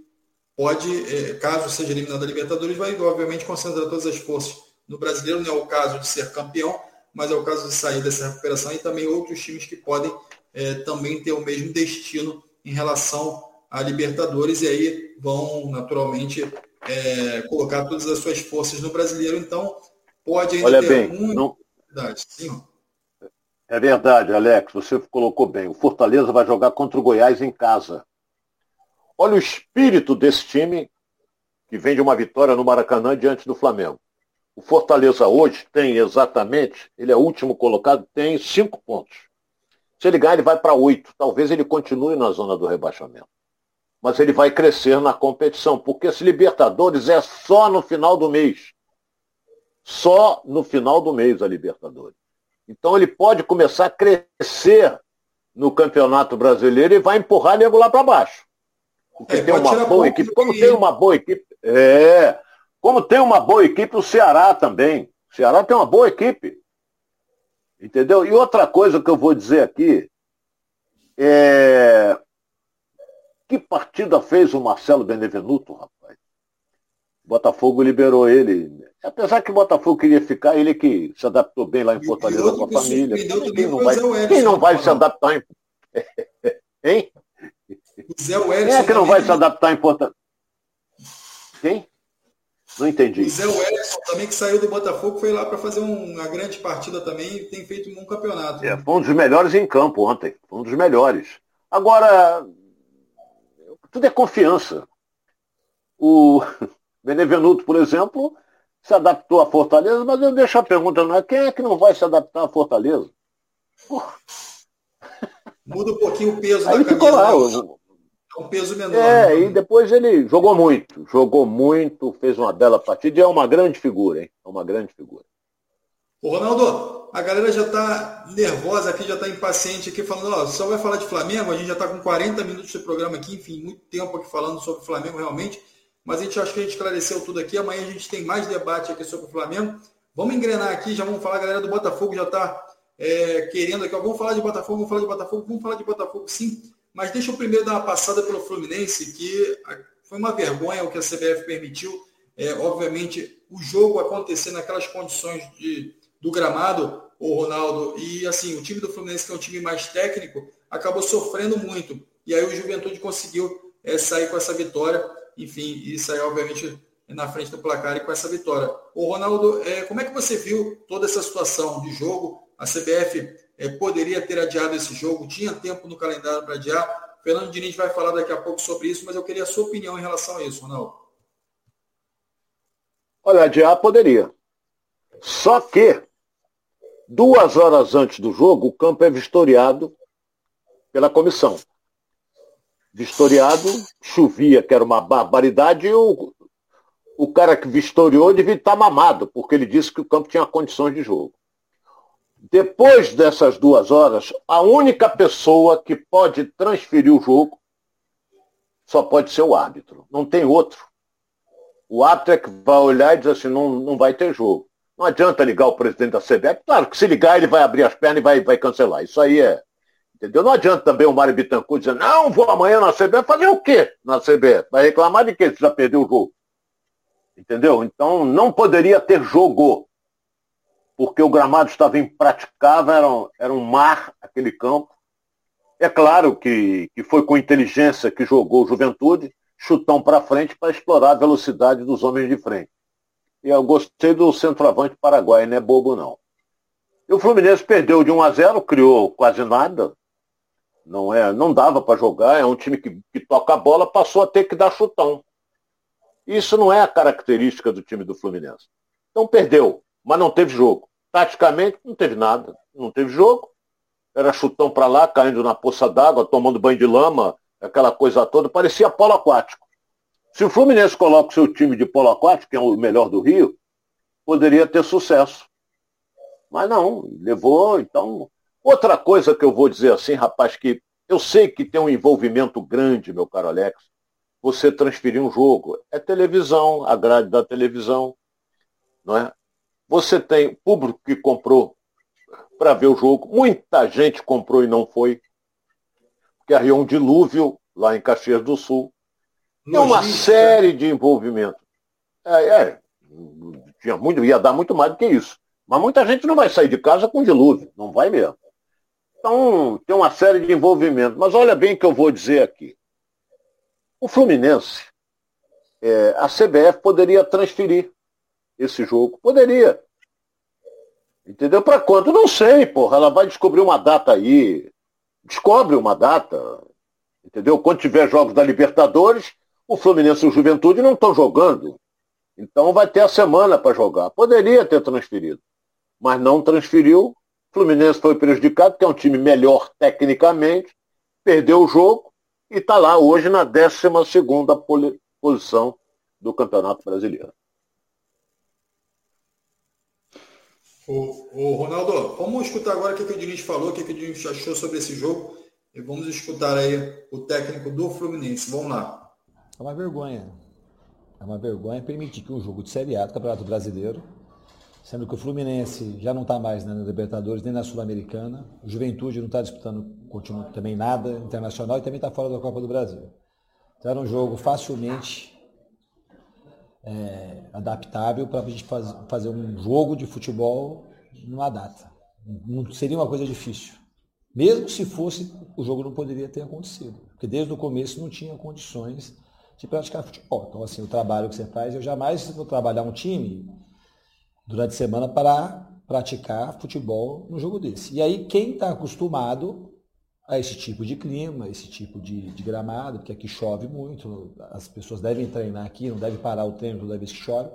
pode, é, caso seja eliminado da Libertadores, vai obviamente concentrar todas as forças no brasileiro. Não é o caso de ser campeão, mas é o caso de sair dessa recuperação e também outros times que podem é, também ter o mesmo destino em relação à Libertadores e aí vão naturalmente é, colocar todas as suas forças no brasileiro. Então pode ainda Olha ter bem, muita não... Sim, é verdade, Alex, você colocou bem. O Fortaleza vai jogar contra o Goiás em casa. Olha o espírito desse time que vem de uma vitória no Maracanã diante do Flamengo. O Fortaleza hoje tem exatamente, ele é o último colocado, tem cinco pontos. Se ele ganhar, ele vai para oito. Talvez ele continue na zona do rebaixamento. Mas ele vai crescer na competição, porque esse Libertadores é só no final do mês. Só no final do mês a Libertadores. Então ele pode começar a crescer no Campeonato Brasileiro e vai empurrar nego lá para baixo. Porque é, tem uma boa equipe. Como tem uma boa equipe. É. Como tem uma boa equipe, o Ceará também. O Ceará tem uma boa equipe. Entendeu? E outra coisa que eu vou dizer aqui é. Que partida fez o Marcelo Benevenuto, rapaz? O Botafogo liberou ele. Apesar que o Botafogo queria ficar, ele que se adaptou bem lá em Fortaleza com a família. Quem não vai, quem não vai se adaptar em. hein? O Zé Wellington. Quem é que não vai se adaptar em Fortaleza? Quem? Não entendi. O Zé Wellington também, que saiu do Botafogo, foi lá para fazer uma grande partida também e tem feito um bom campeonato. É, foi um dos melhores em campo ontem. Foi um dos melhores. Agora, tudo é confiança. O Benevenuto, por exemplo, se adaptou à Fortaleza, mas eu deixo a pergunta, não é quem é que não vai se adaptar à Fortaleza? Porra. Muda um pouquinho o peso Aí da ficou camisa. lá. É um peso menor. É, né? e depois ele jogou muito, jogou muito, fez uma bela partida e é uma grande figura, hein? É uma grande figura. Ô, Ronaldo, a galera já está nervosa aqui, já está impaciente aqui, falando, ó, só vai falar de Flamengo, a gente já está com 40 minutos de programa aqui, enfim, muito tempo aqui falando sobre o Flamengo realmente, mas a gente acha que a gente esclareceu tudo aqui, amanhã a gente tem mais debate aqui sobre o Flamengo. Vamos engrenar aqui, já vamos falar, a galera do Botafogo já está é, querendo aqui, ó, vamos falar de Botafogo, vamos falar de Botafogo, vamos falar de Botafogo sim, mas deixa eu primeiro dar uma passada pelo Fluminense, que foi uma vergonha o que a CBF permitiu, é, obviamente, o jogo acontecer naquelas condições de, do gramado, o Ronaldo, e assim, o time do Fluminense, que é um time mais técnico, acabou sofrendo muito, e aí o Juventude conseguiu é, sair com essa vitória, enfim, e sair, obviamente, na frente do placar e com essa vitória. O Ronaldo, é, como é que você viu toda essa situação de jogo? A CBF é, poderia ter adiado esse jogo, tinha tempo no calendário para adiar. Fernando Diniz vai falar daqui a pouco sobre isso, mas eu queria a sua opinião em relação a isso, Ronaldo. Olha, adiar poderia. Só que, duas horas antes do jogo, o campo é vistoriado pela comissão. Vistoriado, chovia, que era uma barbaridade, e o, o cara que vistoriou devia estar mamado, porque ele disse que o campo tinha condições de jogo. Depois dessas duas horas, a única pessoa que pode transferir o jogo só pode ser o árbitro. Não tem outro. O árbitro é que vai olhar e dizer assim, não, não vai ter jogo. Não adianta ligar o presidente da CBF. Claro que se ligar, ele vai abrir as pernas e vai, vai cancelar. Isso aí é. Entendeu? Não adianta também o Mário Bittencourt dizer, não, vou amanhã na CBF. Fazer o quê na CBF? Vai reclamar de quê se já perdeu o jogo? Entendeu? Então não poderia ter jogo porque o gramado estava impraticável, era um, era um mar aquele campo. É claro que, que foi com inteligência que jogou o Juventude, chutão para frente para explorar a velocidade dos homens de frente. E eu gostei do centroavante paraguai, não é bobo não. E o Fluminense perdeu de 1 a 0, criou quase nada. Não é, não dava para jogar, é um time que, que toca a bola, passou a ter que dar chutão. Isso não é a característica do time do Fluminense. Então perdeu mas não teve jogo. Taticamente, não teve nada. Não teve jogo. era chutão para lá, caindo na poça d'água, tomando banho de lama, aquela coisa toda, parecia polo aquático. Se o Fluminense coloca o seu time de polo aquático, que é o melhor do Rio, poderia ter sucesso. Mas não, levou, então. Outra coisa que eu vou dizer assim, rapaz, que eu sei que tem um envolvimento grande, meu caro Alex, você transferir um jogo. É televisão, a grade da televisão, não é? Você tem público que comprou para ver o jogo. Muita gente comprou e não foi. Porque havia um dilúvio lá em Caxias do Sul. Tem uma série de envolvimentos. É, é, tinha muito, ia dar muito mais do que isso. Mas muita gente não vai sair de casa com dilúvio, não vai mesmo. Então, tem uma série de envolvimentos. Mas olha bem o que eu vou dizer aqui. O Fluminense, é, a CBF poderia transferir esse jogo. Poderia. Entendeu? Para quanto? Não sei, porra. Ela vai descobrir uma data aí. Descobre uma data. Entendeu? Quando tiver jogos da Libertadores, o Fluminense e o Juventude não estão jogando. Então vai ter a semana para jogar. Poderia ter transferido. Mas não transferiu. O Fluminense foi prejudicado, que é um time melhor tecnicamente. Perdeu o jogo e está lá hoje na 12 posição do Campeonato Brasileiro. O, o Ronaldo, vamos escutar agora o que, que o Diniz falou, o que, que o Diniz achou sobre esse jogo. E vamos escutar aí o técnico do Fluminense. Vamos lá. É uma vergonha. É uma vergonha permitir que um jogo de Série A do Campeonato Brasileiro, sendo que o Fluminense já não está mais na Libertadores nem na Sul-Americana, o Juventude não está disputando continua, também nada internacional e também está fora da Copa do Brasil. Então era um jogo facilmente é, adaptável para a gente faz, fazer um jogo de futebol numa data. Não seria uma coisa difícil. Mesmo se fosse, o jogo não poderia ter acontecido. Porque desde o começo não tinha condições de praticar futebol. Então, assim, o trabalho que você faz, eu jamais vou trabalhar um time durante a semana para praticar futebol no jogo desse. E aí, quem está acostumado a esse tipo de clima, esse tipo de, de, gramado, porque aqui chove muito, as pessoas devem treinar aqui, não devem parar o treino toda vez que chove,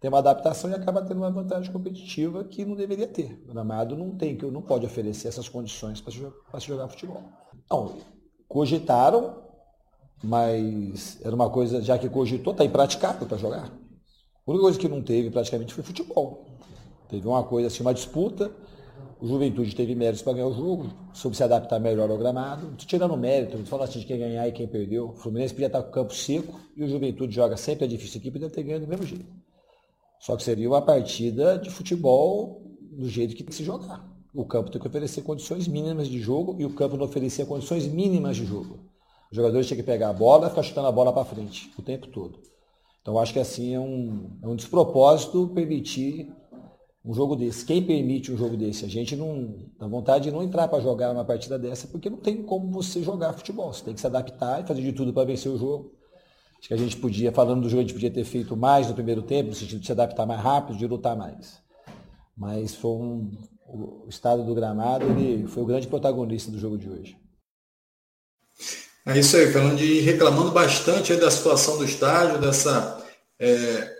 tem uma adaptação e acaba tendo uma vantagem competitiva que não deveria ter. O gramado não tem, não pode oferecer essas condições para se, se, jogar futebol. Então, cogitaram, mas era uma coisa, já que cogitou, está impraticável para jogar. A única coisa que não teve praticamente foi futebol. Teve uma coisa assim, uma disputa, o Juventude teve méritos para ganhar o jogo, soube se adaptar melhor ao gramado. Tirando mérito, não fala assim de quem ganhar e quem perdeu. O Fluminense podia estar com o campo seco e o Juventude joga sempre a difícil equipe deve ter ganho do mesmo jeito. Só que seria uma partida de futebol do jeito que tem que se jogar. O campo tem que oferecer condições mínimas de jogo e o campo não oferecia condições mínimas de jogo. Os jogadores tinham que pegar a bola e ficar chutando a bola para frente o tempo todo. Então acho que assim é um, é um despropósito permitir um jogo desse. Quem permite um jogo desse? A gente não dá vontade de não entrar para jogar uma partida dessa, porque não tem como você jogar futebol. Você tem que se adaptar e fazer de tudo para vencer o jogo. Acho que a gente podia, falando do jogo, a gente podia ter feito mais no primeiro tempo, no sentido de se adaptar mais rápido, de lutar mais. Mas foi um, o estado do gramado, ele foi o grande protagonista do jogo de hoje. É isso aí, falando de reclamando bastante da situação do estádio, dessa é,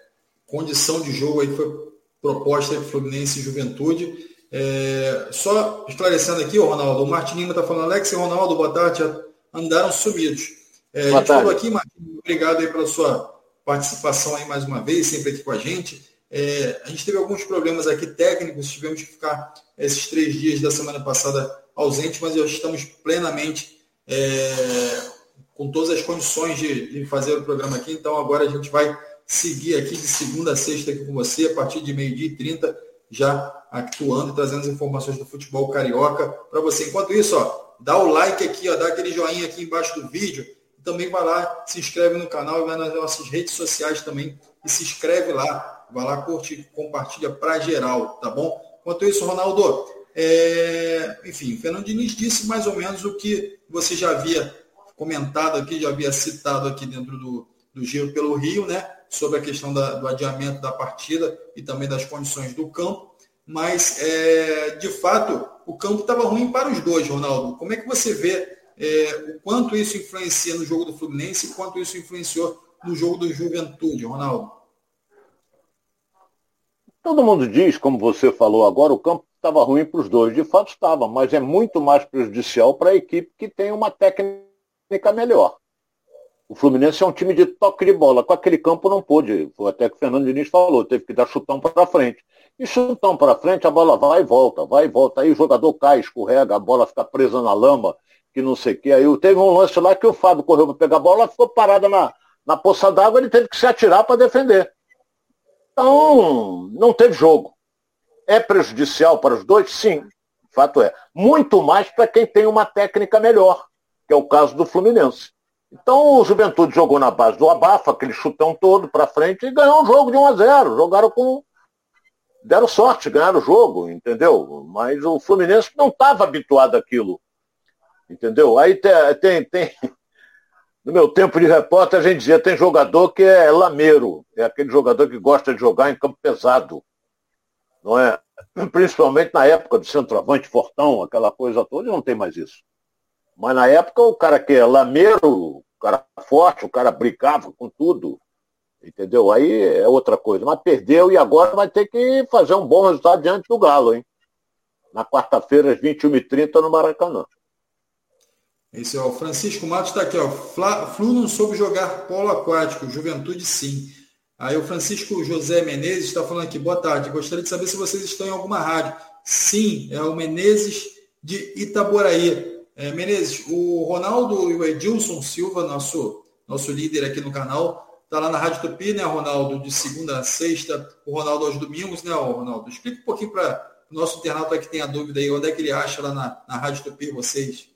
condição de jogo aí que foi proposta de Fluminense e Juventude. É, só esclarecendo aqui, o Ronaldo, o Martin Lima está falando, Alex e Ronaldo, boa tarde, já andaram sumidos. É, boa a gente tarde. falou aqui, Martin, obrigado aí pela sua participação aí mais uma vez, sempre aqui com a gente. É, a gente teve alguns problemas aqui técnicos, tivemos que ficar esses três dias da semana passada ausentes, mas já estamos plenamente é, com todas as condições de, de fazer o programa aqui, então agora a gente vai seguir aqui de segunda a sexta aqui com você, a partir de meio-dia e 30, já atuando e trazendo as informações do futebol carioca para você. Enquanto isso, ó, dá o like aqui, ó, dá aquele joinha aqui embaixo do vídeo. Também vai lá, se inscreve no canal e vai nas nossas redes sociais também e se inscreve lá. Vai lá, curte, compartilha para geral, tá bom? Enquanto isso, Ronaldo, é... enfim, o Fernando Diniz disse mais ou menos o que você já havia comentado aqui, já havia citado aqui dentro do, do Giro pelo Rio, né? Sobre a questão da, do adiamento da partida e também das condições do campo. Mas, é, de fato, o campo estava ruim para os dois, Ronaldo. Como é que você vê é, o quanto isso influencia no jogo do Fluminense e quanto isso influenciou no jogo do Juventude, Ronaldo? Todo mundo diz, como você falou agora, o campo estava ruim para os dois. De fato estava, mas é muito mais prejudicial para a equipe que tem uma técnica melhor. O Fluminense é um time de toque de bola. Com aquele campo não pôde. Foi até que o Fernando Diniz falou, teve que dar chutão para frente. E chutão para frente, a bola vai e volta, vai e volta. Aí o jogador cai, escorrega, a bola fica presa na lama, que não sei o que. Aí teve um lance lá que o Fábio correu para pegar a bola, ficou parada na, na poça d'água, ele teve que se atirar para defender. Então, não teve jogo. É prejudicial para os dois? Sim, fato é. Muito mais para quem tem uma técnica melhor, que é o caso do Fluminense. Então o Juventude jogou na base do abafa, aquele chutão todo para frente, e ganhou um jogo de 1 a 0 Jogaram com. Deram sorte, ganharam o jogo, entendeu? Mas o Fluminense não estava habituado àquilo. Entendeu? Aí tem, tem, No meu tempo de repórter, a gente dizia, tem jogador que é lameiro, é aquele jogador que gosta de jogar em campo pesado. Não é? Principalmente na época do centroavante fortão, aquela coisa toda, não tem mais isso. Mas na época o cara que é lameiro, o cara forte, o cara brincava com tudo. Entendeu? Aí é outra coisa. Mas perdeu e agora vai ter que fazer um bom resultado diante do Galo, hein? Na quarta-feira, às 21h30, no Maracanã. Esse é o Francisco Matos está aqui, ó. Flu não soube jogar polo aquático, juventude sim. Aí o Francisco José Menezes está falando aqui, boa tarde. Gostaria de saber se vocês estão em alguma rádio. Sim, é o Menezes de Itaboraí. É, Menezes, o Ronaldo e o Edilson Silva, nosso, nosso líder aqui no canal, está lá na Rádio Tupi, né, Ronaldo? De segunda a sexta, o Ronaldo aos domingos, né, Ronaldo? Explica um pouquinho para o nosso internauta que tem a dúvida aí, onde é que ele acha lá na, na Rádio Tupi vocês?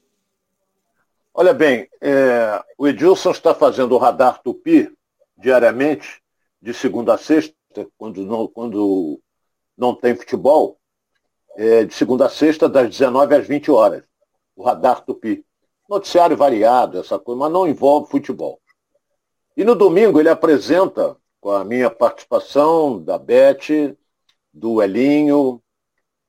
Olha bem, é, o Edilson está fazendo o Radar Tupi diariamente, de segunda a sexta, quando não, quando não tem futebol, é, de segunda a sexta, das 19 às 20 horas o Radar Tupi. Noticiário variado, essa coisa, mas não envolve futebol. E no domingo ele apresenta, com a minha participação, da Beth, do Elinho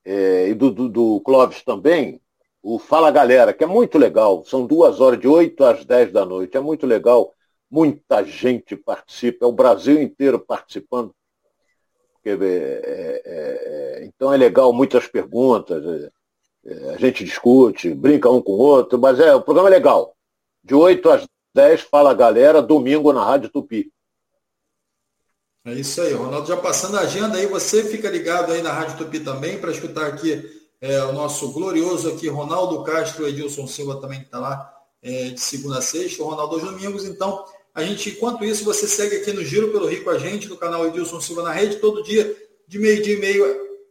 é, e do, do, do Clóvis também, o Fala Galera, que é muito legal. São duas horas, de 8 às 10 da noite. É muito legal. Muita gente participa, é o Brasil inteiro participando. É, é, é, então é legal, muitas perguntas. A gente discute, brinca um com o outro, mas é, o programa é legal. De 8 às 10, fala galera, domingo na Rádio Tupi. É isso aí, Ronaldo. Já passando a agenda aí, você fica ligado aí na Rádio Tupi também para escutar aqui é, o nosso glorioso aqui, Ronaldo Castro, Edilson Silva também que está lá é, de segunda a sexta, o Ronaldo aos domingos. Então, a gente, enquanto isso, você segue aqui no Giro pelo Rio com a gente, no canal Edilson Silva na rede, todo dia, de meio-dia e meio,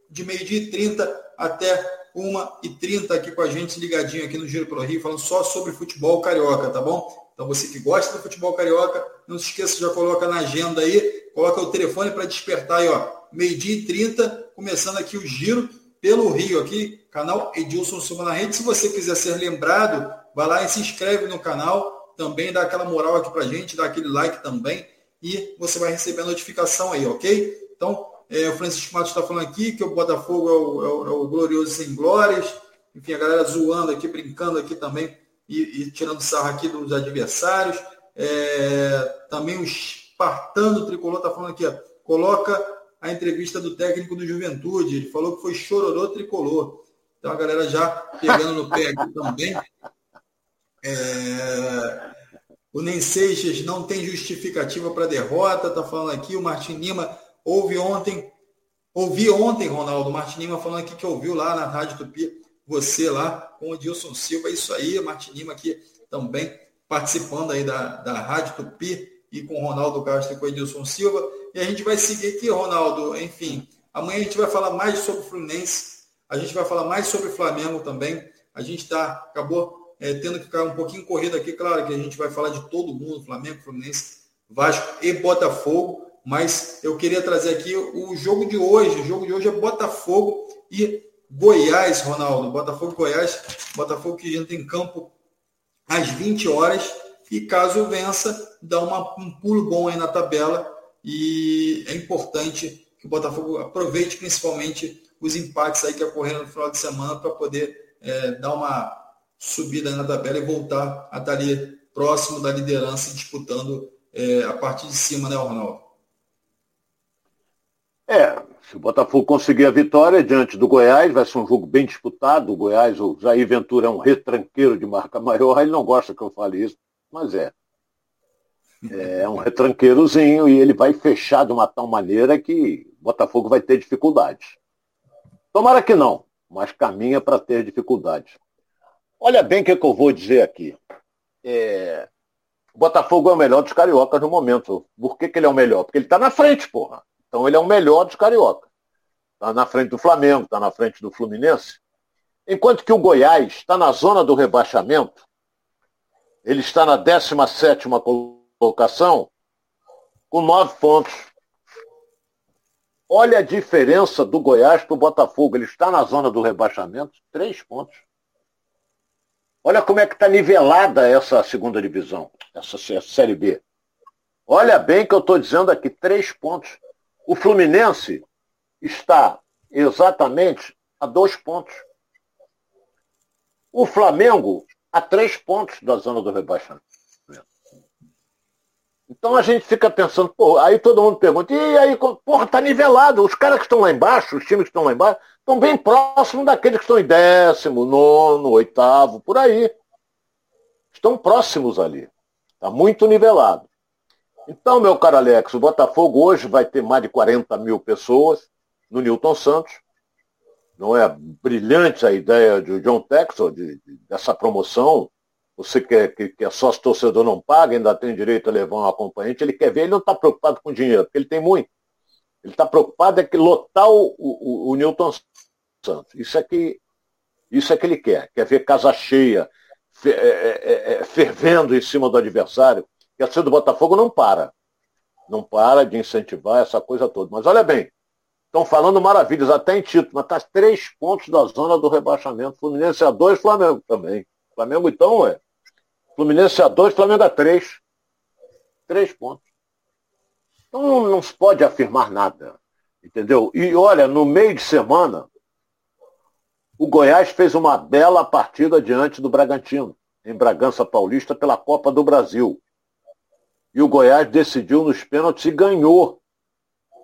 de meio-dia e trinta até 1h30 aqui com a gente, ligadinho aqui no Giro pelo Rio, falando só sobre futebol carioca, tá bom? Então você que gosta do futebol carioca, não se esqueça, já coloca na agenda aí, coloca o telefone para despertar aí, ó, meio-dia e 30, começando aqui o Giro pelo Rio aqui, canal Edilson Silva na rede. Se você quiser ser lembrado, vai lá e se inscreve no canal, também dá aquela moral aqui pra gente, dá aquele like também e você vai receber a notificação aí, ok? Então, é, o Francisco Matos está falando aqui que o Botafogo é o, é o, é o glorioso sem glórias. Enfim, a galera zoando aqui, brincando aqui também e, e tirando sarro aqui dos adversários. É, também o Espartano Tricolor está falando aqui, ó, coloca a entrevista do técnico do Juventude. Ele falou que foi chororô tricolor. Então a galera já pegando no pé aqui também. É, o Nem Seixas não tem justificativa para derrota, está falando aqui. O Martin Lima Ouvi ontem, ouvi ontem, Ronaldo Martinima falando aqui que ouviu lá na Rádio Tupi, você lá com o Dilson Silva. É isso aí, Martinima aqui também participando aí da, da Rádio Tupi e com o Ronaldo Castro e com o Edilson Silva. E a gente vai seguir aqui, Ronaldo. Enfim, amanhã a gente vai falar mais sobre o Fluminense, a gente vai falar mais sobre o Flamengo também. A gente tá, acabou é, tendo que ficar um pouquinho corrido aqui, claro que a gente vai falar de todo mundo, Flamengo, Fluminense, Vasco e Botafogo mas eu queria trazer aqui o jogo de hoje. O jogo de hoje é Botafogo e Goiás, Ronaldo. Botafogo Goiás. Botafogo que entra em campo às 20 horas. E caso vença, dá uma, um pulo bom aí na tabela. E é importante que o Botafogo aproveite principalmente os empates aí que ocorreram no final de semana para poder é, dar uma subida na tabela e voltar a estar ali próximo da liderança disputando é, a partir de cima, né, Ronaldo? É, se o Botafogo conseguir a vitória diante do Goiás, vai ser um jogo bem disputado. O Goiás, o Jair Ventura é um retranqueiro de marca maior, ele não gosta que eu fale isso, mas é. É um retranqueirozinho e ele vai fechar de uma tal maneira que o Botafogo vai ter dificuldades. Tomara que não, mas caminha para ter dificuldades. Olha bem o que, é que, eu vou dizer aqui. É... O Botafogo é o melhor dos cariocas no momento. Por que, que ele é o melhor? Porque ele está na frente, porra. Então ele é o melhor dos cariocas. Está na frente do Flamengo, está na frente do Fluminense. Enquanto que o Goiás está na zona do rebaixamento, ele está na 17 colocação, com nove pontos. Olha a diferença do Goiás para o Botafogo. Ele está na zona do rebaixamento, três pontos. Olha como é que está nivelada essa segunda divisão, essa Série B. Olha bem que eu estou dizendo aqui, três pontos. O Fluminense está exatamente a dois pontos. O Flamengo a três pontos da zona do rebaixamento. Então a gente fica pensando, pô, aí todo mundo pergunta, e aí, porra, tá nivelado. Os caras que estão lá embaixo, os times que estão lá embaixo, estão bem próximos daqueles que estão em décimo, nono, oitavo, por aí. Estão próximos ali. Está muito nivelado. Então, meu caro Alex, o Botafogo hoje vai ter mais de 40 mil pessoas no Newton Santos. Não é brilhante a ideia de John Texel, de, de, dessa promoção. Você quer que, que é sócio torcedor não paga, ainda tem direito a levar um acompanhante, ele quer ver, ele não está preocupado com dinheiro, porque ele tem muito. Ele está preocupado é que lotar o, o, o Newton Santos. Isso é que isso é que ele quer. Quer ver casa cheia, é, é, é, fervendo em cima do adversário. E a torcida do Botafogo não para. Não para de incentivar essa coisa toda. Mas olha bem, estão falando maravilhas, até em título, mas está três pontos da zona do rebaixamento. Fluminense a dois, Flamengo também. Flamengo então é. Fluminense a dois, Flamengo a três. Três pontos. Então não, não se pode afirmar nada. Entendeu? E olha, no meio de semana, o Goiás fez uma bela partida diante do Bragantino, em Bragança Paulista, pela Copa do Brasil. E o Goiás decidiu nos pênaltis e ganhou.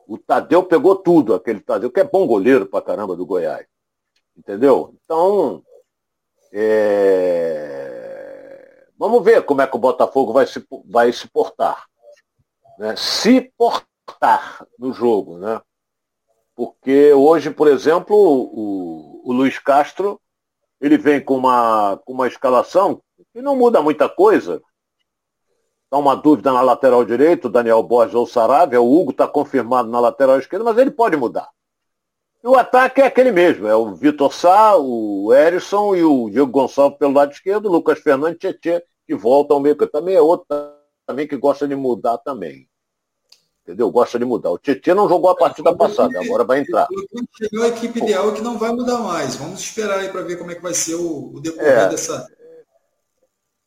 O Tadeu pegou tudo, aquele Tadeu, que é bom goleiro pra caramba do Goiás. Entendeu? Então, é... vamos ver como é que o Botafogo vai se, vai se portar. Né? Se portar no jogo, né? Porque hoje, por exemplo, o, o Luiz Castro, ele vem com uma, com uma escalação que não muda muita coisa, Está uma dúvida na lateral direito, Daniel Borges ou Saravia. O Hugo está confirmado na lateral esquerda, mas ele pode mudar. E o ataque é aquele mesmo, é o Vitor Sá, o Erisson e o Diego Gonçalves pelo lado esquerdo, o Lucas Fernandes Tietê, que volta ao meio. Também é outro também que gosta de mudar também. Entendeu? Gosta de mudar. O Tietê não jogou a partida passada, agora vai entrar. Chegou a equipe ideal que não vai mudar mais. Vamos esperar aí para ver como é que vai ser o, o decorrer é, dessa,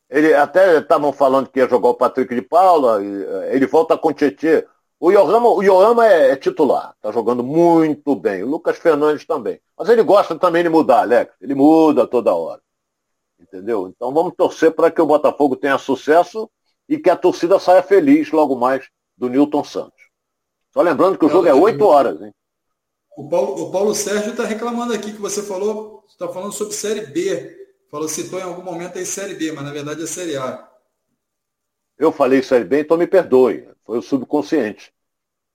ele até estavam falando que ia jogar o Patrick de Paula, eh, ele volta com o Tietê. O Yohama, o Yohama é, é titular, está jogando muito bem. O Lucas Fernandes também. Mas ele gosta também de mudar, Alex. Ele muda toda hora. Entendeu? Então vamos torcer para que o Botafogo tenha sucesso e que a torcida saia feliz logo mais do Newton Santos. Só lembrando que o jogo é 8 horas, hein? O Paulo, o Paulo Sérgio está reclamando aqui que você falou, está falando sobre Série B. Falou, citou em algum momento aí Série B, mas na verdade é Série A. Eu falei Série B, então me perdoe. Foi o subconsciente.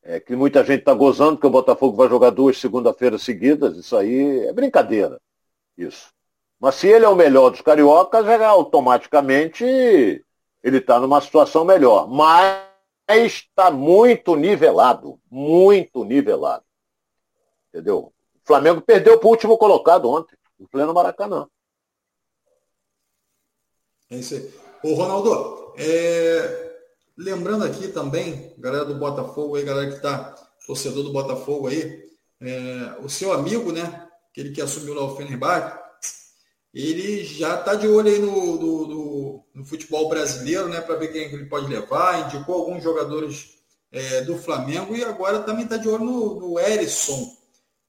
É que muita gente está gozando que o Botafogo vai jogar duas segunda-feiras seguidas. Isso aí é brincadeira. Isso. Mas se ele é o melhor dos cariocas, já automaticamente ele está numa situação melhor. Mas está muito nivelado. Muito nivelado. Entendeu? O Flamengo perdeu para o último colocado ontem, no pleno Maracanã. É isso aí. Ô, Ronaldo, é... lembrando aqui também, galera do Botafogo aí, galera que está torcedor do Botafogo aí, é... o seu amigo, né, aquele que assumiu lá o Fenerbahçe, ele já está de olho aí no, do, do, no futebol brasileiro, né, para ver quem ele pode levar, indicou alguns jogadores é, do Flamengo e agora também está de olho no, no Erisson.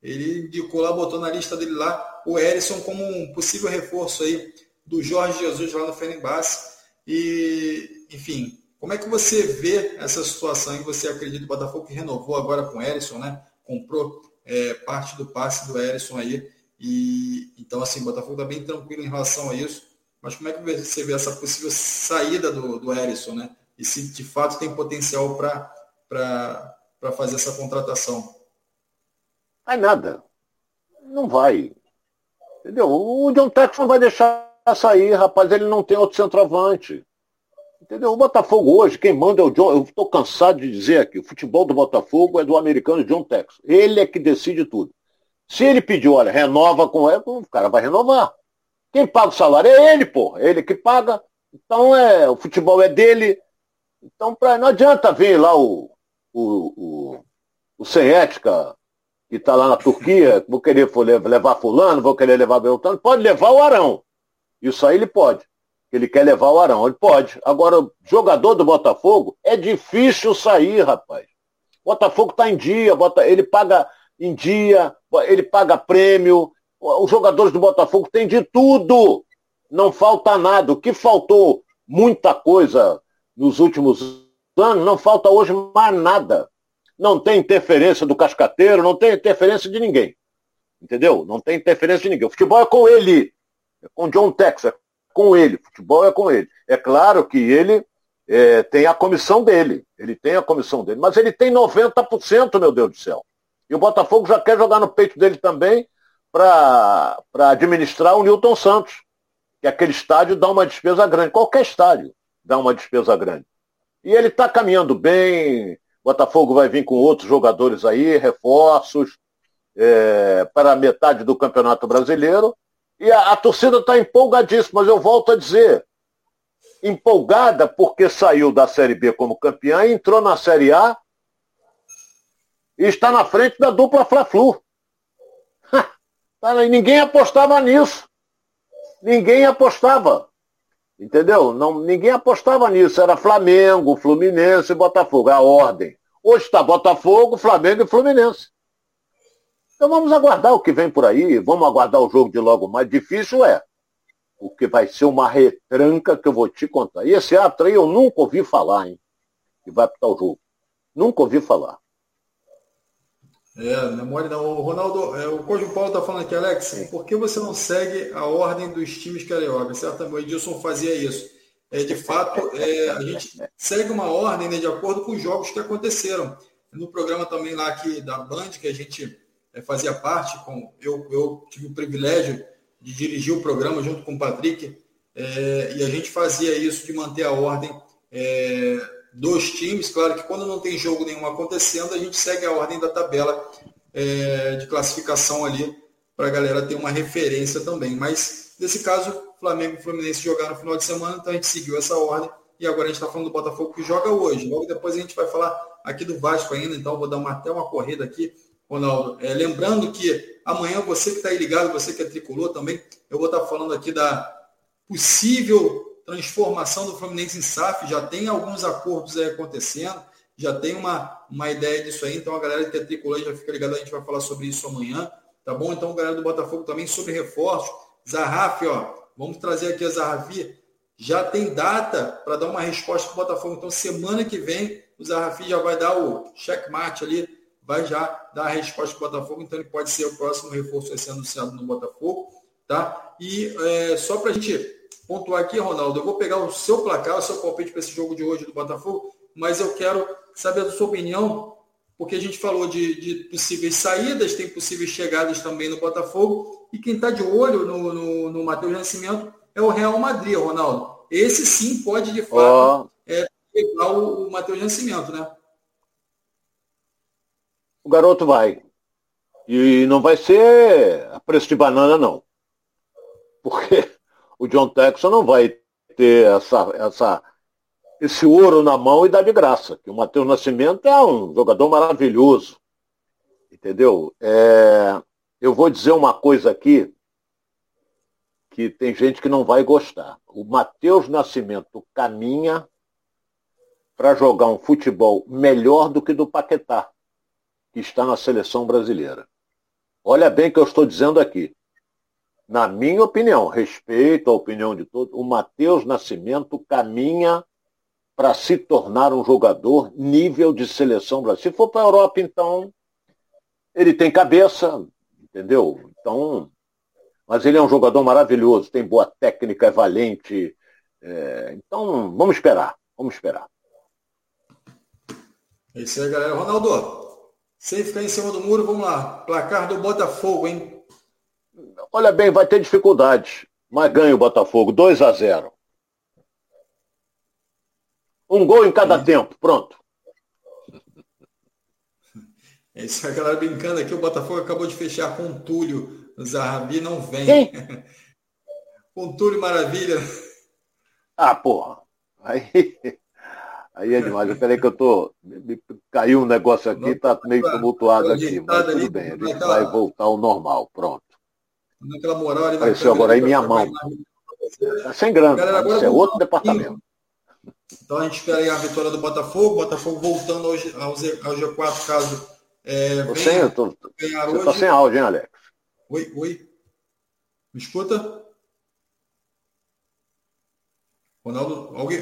Ele indicou lá, botou na lista dele lá o Erisson como um possível reforço aí do Jorge Jesus lá no Fenerbahçe. E, enfim, como é que você vê essa situação e você acredita que o Botafogo que renovou agora com o Erisson, né? comprou é, parte do passe do Erisson aí. E então assim, o Botafogo está bem tranquilo em relação a isso. Mas como é que você vê essa possível saída do, do Erisson, né? E se de fato tem potencial para fazer essa contratação? Vai nada. Não vai. Entendeu? O John Tex não vai deixar sair, rapaz. Ele não tem outro centroavante. Entendeu? O Botafogo hoje, quem manda é o John. Eu estou cansado de dizer aqui, o futebol do Botafogo é do americano John Tex. Ele é que decide tudo. Se ele pediu, olha, renova com ele, o cara vai renovar. Quem paga o salário é ele, pô. É ele que paga. Então é, o futebol é dele. Então pra, não adianta vir lá o, o, o, o sem ética que está lá na Turquia, vou querer levar fulano, vou querer levar Beltrano, pode levar o Arão. Isso aí ele pode. Ele quer levar o Arão, ele pode. Agora, jogador do Botafogo, é difícil sair, rapaz. Botafogo está em dia, ele paga em dia, ele paga prêmio. Os jogadores do Botafogo têm de tudo. Não falta nada. O que faltou muita coisa nos últimos anos, não falta hoje mais nada. Não tem interferência do cascateiro, não tem interferência de ninguém. Entendeu? Não tem interferência de ninguém. O futebol é com ele. Com John Tex, é com ele. Futebol é com ele. É claro que ele é, tem a comissão dele. Ele tem a comissão dele. Mas ele tem 90%, meu Deus do céu. E o Botafogo já quer jogar no peito dele também para administrar o Newton Santos. Que aquele estádio dá uma despesa grande. Qualquer estádio dá uma despesa grande. E ele está caminhando bem, Botafogo vai vir com outros jogadores aí, reforços, é, para metade do Campeonato Brasileiro. E a, a torcida está empolgadíssima, mas eu volto a dizer, empolgada porque saiu da Série B como campeã, entrou na Série A e está na frente da dupla Fla-Flu. Ninguém apostava nisso. Ninguém apostava. Entendeu? Não, ninguém apostava nisso. Era Flamengo, Fluminense e Botafogo. A ordem. Hoje está Botafogo, Flamengo e Fluminense. Então vamos aguardar o que vem por aí. Vamos aguardar o jogo de logo mais. Difícil é. Porque vai ser uma retranca que eu vou te contar. E esse ato aí eu nunca ouvi falar, hein? Que vai apitar o jogo. Nunca ouvi falar. É, memória não. O Ronaldo, é, o Código Paulo está falando aqui, Alex, Sim. por que você não segue a ordem dos times carioca? Certo? O Edilson fazia isso. É, de fato, é, a gente segue uma ordem né, de acordo com os jogos que aconteceram. No programa também lá aqui da Band, que a gente é, fazia parte, com, eu, eu tive o privilégio de dirigir o programa junto com o Patrick, é, e a gente fazia isso de manter a ordem é, dos times. Claro que quando não tem jogo nenhum acontecendo, a gente segue a ordem da tabela é, de classificação ali para a galera ter uma referência também. Mas nesse caso, Flamengo e Fluminense jogaram no final de semana, então a gente seguiu essa ordem. E agora a gente está falando do Botafogo que joga hoje. Logo depois a gente vai falar aqui do Vasco ainda, então vou dar uma, até uma corrida aqui, Ronaldo. É, lembrando que amanhã você que está aí ligado, você que é tricolor também, eu vou estar tá falando aqui da possível transformação do Fluminense em SAF, já tem alguns acordos aí acontecendo, já tem uma, uma ideia disso aí, então a galera que é tricolor já fica ligada, a gente vai falar sobre isso amanhã, tá bom? Então, galera do Botafogo também sobre reforços, Zarraf, ó, vamos trazer aqui a Zarrafi, já tem data para dar uma resposta para o Botafogo, então semana que vem o Zarrafi já vai dar o checkmate ali, vai já dar a resposta para o Botafogo, então ele pode ser o próximo reforço a ser anunciado no Botafogo, tá? E é, só para a gente pontuar aqui, Ronaldo. Eu vou pegar o seu placar, o seu palpite para esse jogo de hoje do Botafogo, mas eu quero saber a sua opinião, porque a gente falou de, de possíveis saídas, tem possíveis chegadas também no Botafogo, e quem está de olho no, no, no Matheus Nascimento é o Real Madrid, Ronaldo. Esse sim pode, de fato, oh. é, pegar o, o Matheus Nascimento, né? O garoto vai. E não vai ser a preço de banana, não. Porque o John Texon não vai ter essa, essa, esse ouro na mão e dar de graça. Que o Matheus Nascimento é um jogador maravilhoso. Entendeu? É, eu vou dizer uma coisa aqui que tem gente que não vai gostar. O Matheus Nascimento caminha para jogar um futebol melhor do que do Paquetá, que está na seleção brasileira. Olha bem o que eu estou dizendo aqui na minha opinião, respeito a opinião de todos, o Matheus Nascimento caminha para se tornar um jogador nível de seleção brasileira. Se for para a Europa, então, Ele tem cabeça, entendeu? Então, mas ele é um jogador maravilhoso, tem boa técnica, é valente. É, então, vamos esperar, vamos esperar. É isso aí, galera. Ronaldo, sem ficar em cima do muro, vamos lá. Placar do Botafogo, hein? Olha bem, vai ter dificuldade, mas ganha o Botafogo, 2 a 0 Um gol em cada tempo, pronto. É isso, a galera brincando aqui, o Botafogo acabou de fechar com o Túlio. O Zahabi não vem. Quem? com o Túlio Maravilha. Ah, porra. Aí, aí é demais. Eu peraí que eu tô. Caiu um negócio aqui, tá meio tumultuado aqui, mas tudo bem, a gente vai voltar ao normal. Pronto. Naquela moral, ele Apareceu agora aí minha mão. Tá sem grana, isso é outro departamento. Então a gente espera aí a vitória do Botafogo, Botafogo voltando ao, ao G4 caso é, tô sem, eu tô, você está sem áudio, hein, Alex? Oi, oi. Me escuta? Ronaldo, alguém,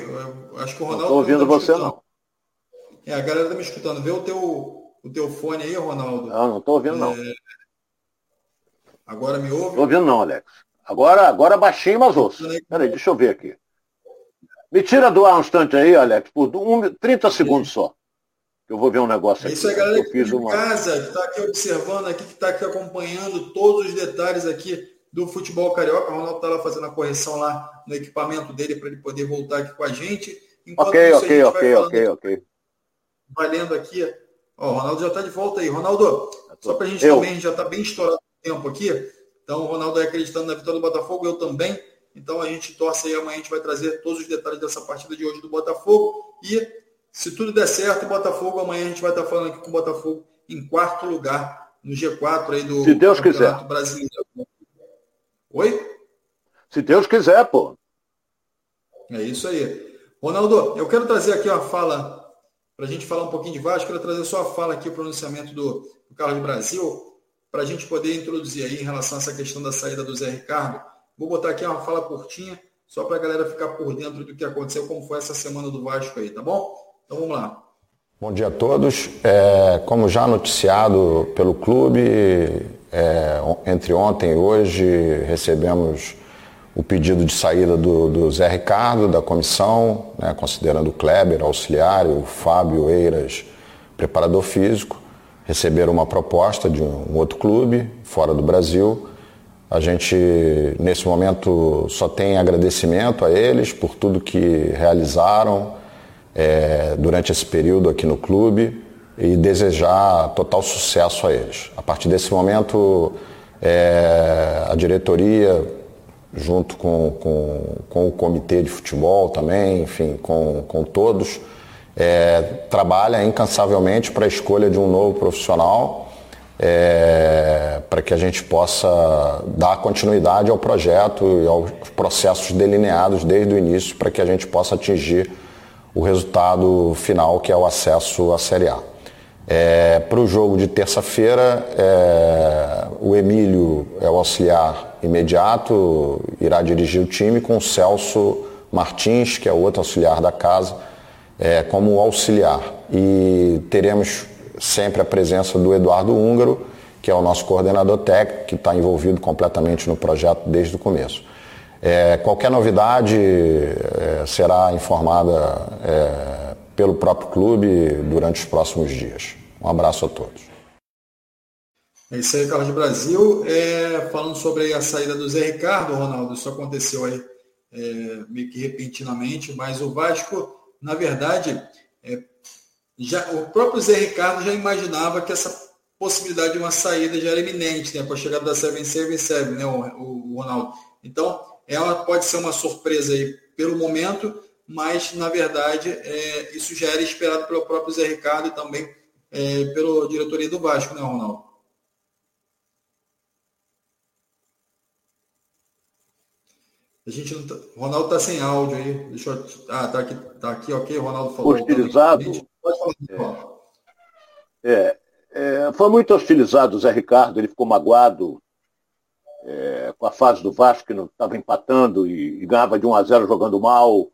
acho que o Ronaldo. Não estou ouvindo tá você, não. É, a galera está me escutando. Vê o teu, o teu fone aí, Ronaldo. Não, não estou ouvindo, é... não. Agora me ouve? Estou ouvindo, não, Alex. Agora, agora baixinho, mas ouço. Peraí, deixa eu ver aqui. Me tira do ar um instante aí, Alex, por um, 30 segundos só. Eu vou ver um negócio aqui. É isso aí, galera que de uma... casa, que está aqui observando, aqui, que está aqui acompanhando todos os detalhes aqui do futebol carioca. O Ronaldo está lá fazendo a correção lá no equipamento dele para ele poder voltar aqui com a gente. Enquanto ok, isso, ok, ok, ok, ok. Valendo aqui. Ó, o Ronaldo já está de volta aí. Ronaldo, só para a gente eu. também, já está bem estourado o tempo aqui. Então, o Ronaldo é acreditando na vitória do Botafogo, eu também. Então, a gente torce aí, amanhã a gente vai trazer todos os detalhes dessa partida de hoje do Botafogo. E se tudo der certo, o Botafogo, amanhã a gente vai estar falando aqui com o Botafogo em quarto lugar no G4 aí do Se Deus Campeonato quiser. Brasileiro. Oi? Se Deus quiser, pô. É isso aí. Ronaldo, eu quero trazer aqui uma fala, para a gente falar um pouquinho de Vasco, quero trazer só a fala aqui, o pronunciamento do, do Carlos Brasil, para a gente poder introduzir aí em relação a essa questão da saída do Zé Ricardo. Vou botar aqui uma fala curtinha, só para a galera ficar por dentro do que aconteceu, como foi essa semana do Vasco aí, tá bom? Então vamos lá. Bom dia a todos. É, como já noticiado pelo clube, é, entre ontem e hoje recebemos o pedido de saída do, do Zé Ricardo, da comissão, né, considerando o Kleber, auxiliar, o Fábio Eiras, preparador físico, receberam uma proposta de um, outro clube fora do Brasil. A gente, nesse momento, só tem agradecimento a eles por tudo que realizaram, é, durante esse período aqui no clube e desejar total sucesso a eles. A partir desse momento, é, a diretoria, junto com, com, com, o comitê de futebol também, enfim, com, com todos, é, trabalha incansavelmente para a escolha de um novo profissional, é, para que a gente possa dar continuidade ao projeto e aos processos delineados desde o início, para que a gente possa atingir o resultado final, que é o acesso à Série A. É, Para o jogo de terça-feira, é, o Emílio é o auxiliar imediato, irá dirigir o time com o Celso Martins, que é outro auxiliar da casa, é, como auxiliar. E teremos sempre a presença do Eduardo Húngaro, que é o nosso coordenador técnico, que está envolvido completamente no projeto desde o começo. É, qualquer novidade é, será informada é, pelo próprio clube durante os próximos dias. Um abraço a todos. É isso aí, Carlos Brasil. É, falando sobre a saída do Zé Ricardo, Ronaldo, isso aconteceu aí é, meio que repentinamente, mas o Vasco, na verdade, é, já, o próprio Zé Ricardo já imaginava que essa possibilidade de uma saída já era iminente, né, com a chegada da 777, né, o, o, o Ronaldo. Então, ela pode ser uma surpresa aí pelo momento, mas na verdade é, isso já era esperado pelo próprio Zé Ricardo e também é, pela diretoria do Vasco, né, Ronaldo? A gente não tá... Ronaldo está sem áudio aí. Deixa eu... Ah, tá aqui, tá aqui, ok. Ronaldo falou. Hostilizado. Falar, é. É, é, foi muito hostilizado o Zé Ricardo, ele ficou magoado é, com a fase do Vasco, que não estava empatando e, e, ganhava de 1 a 0 jogando mal.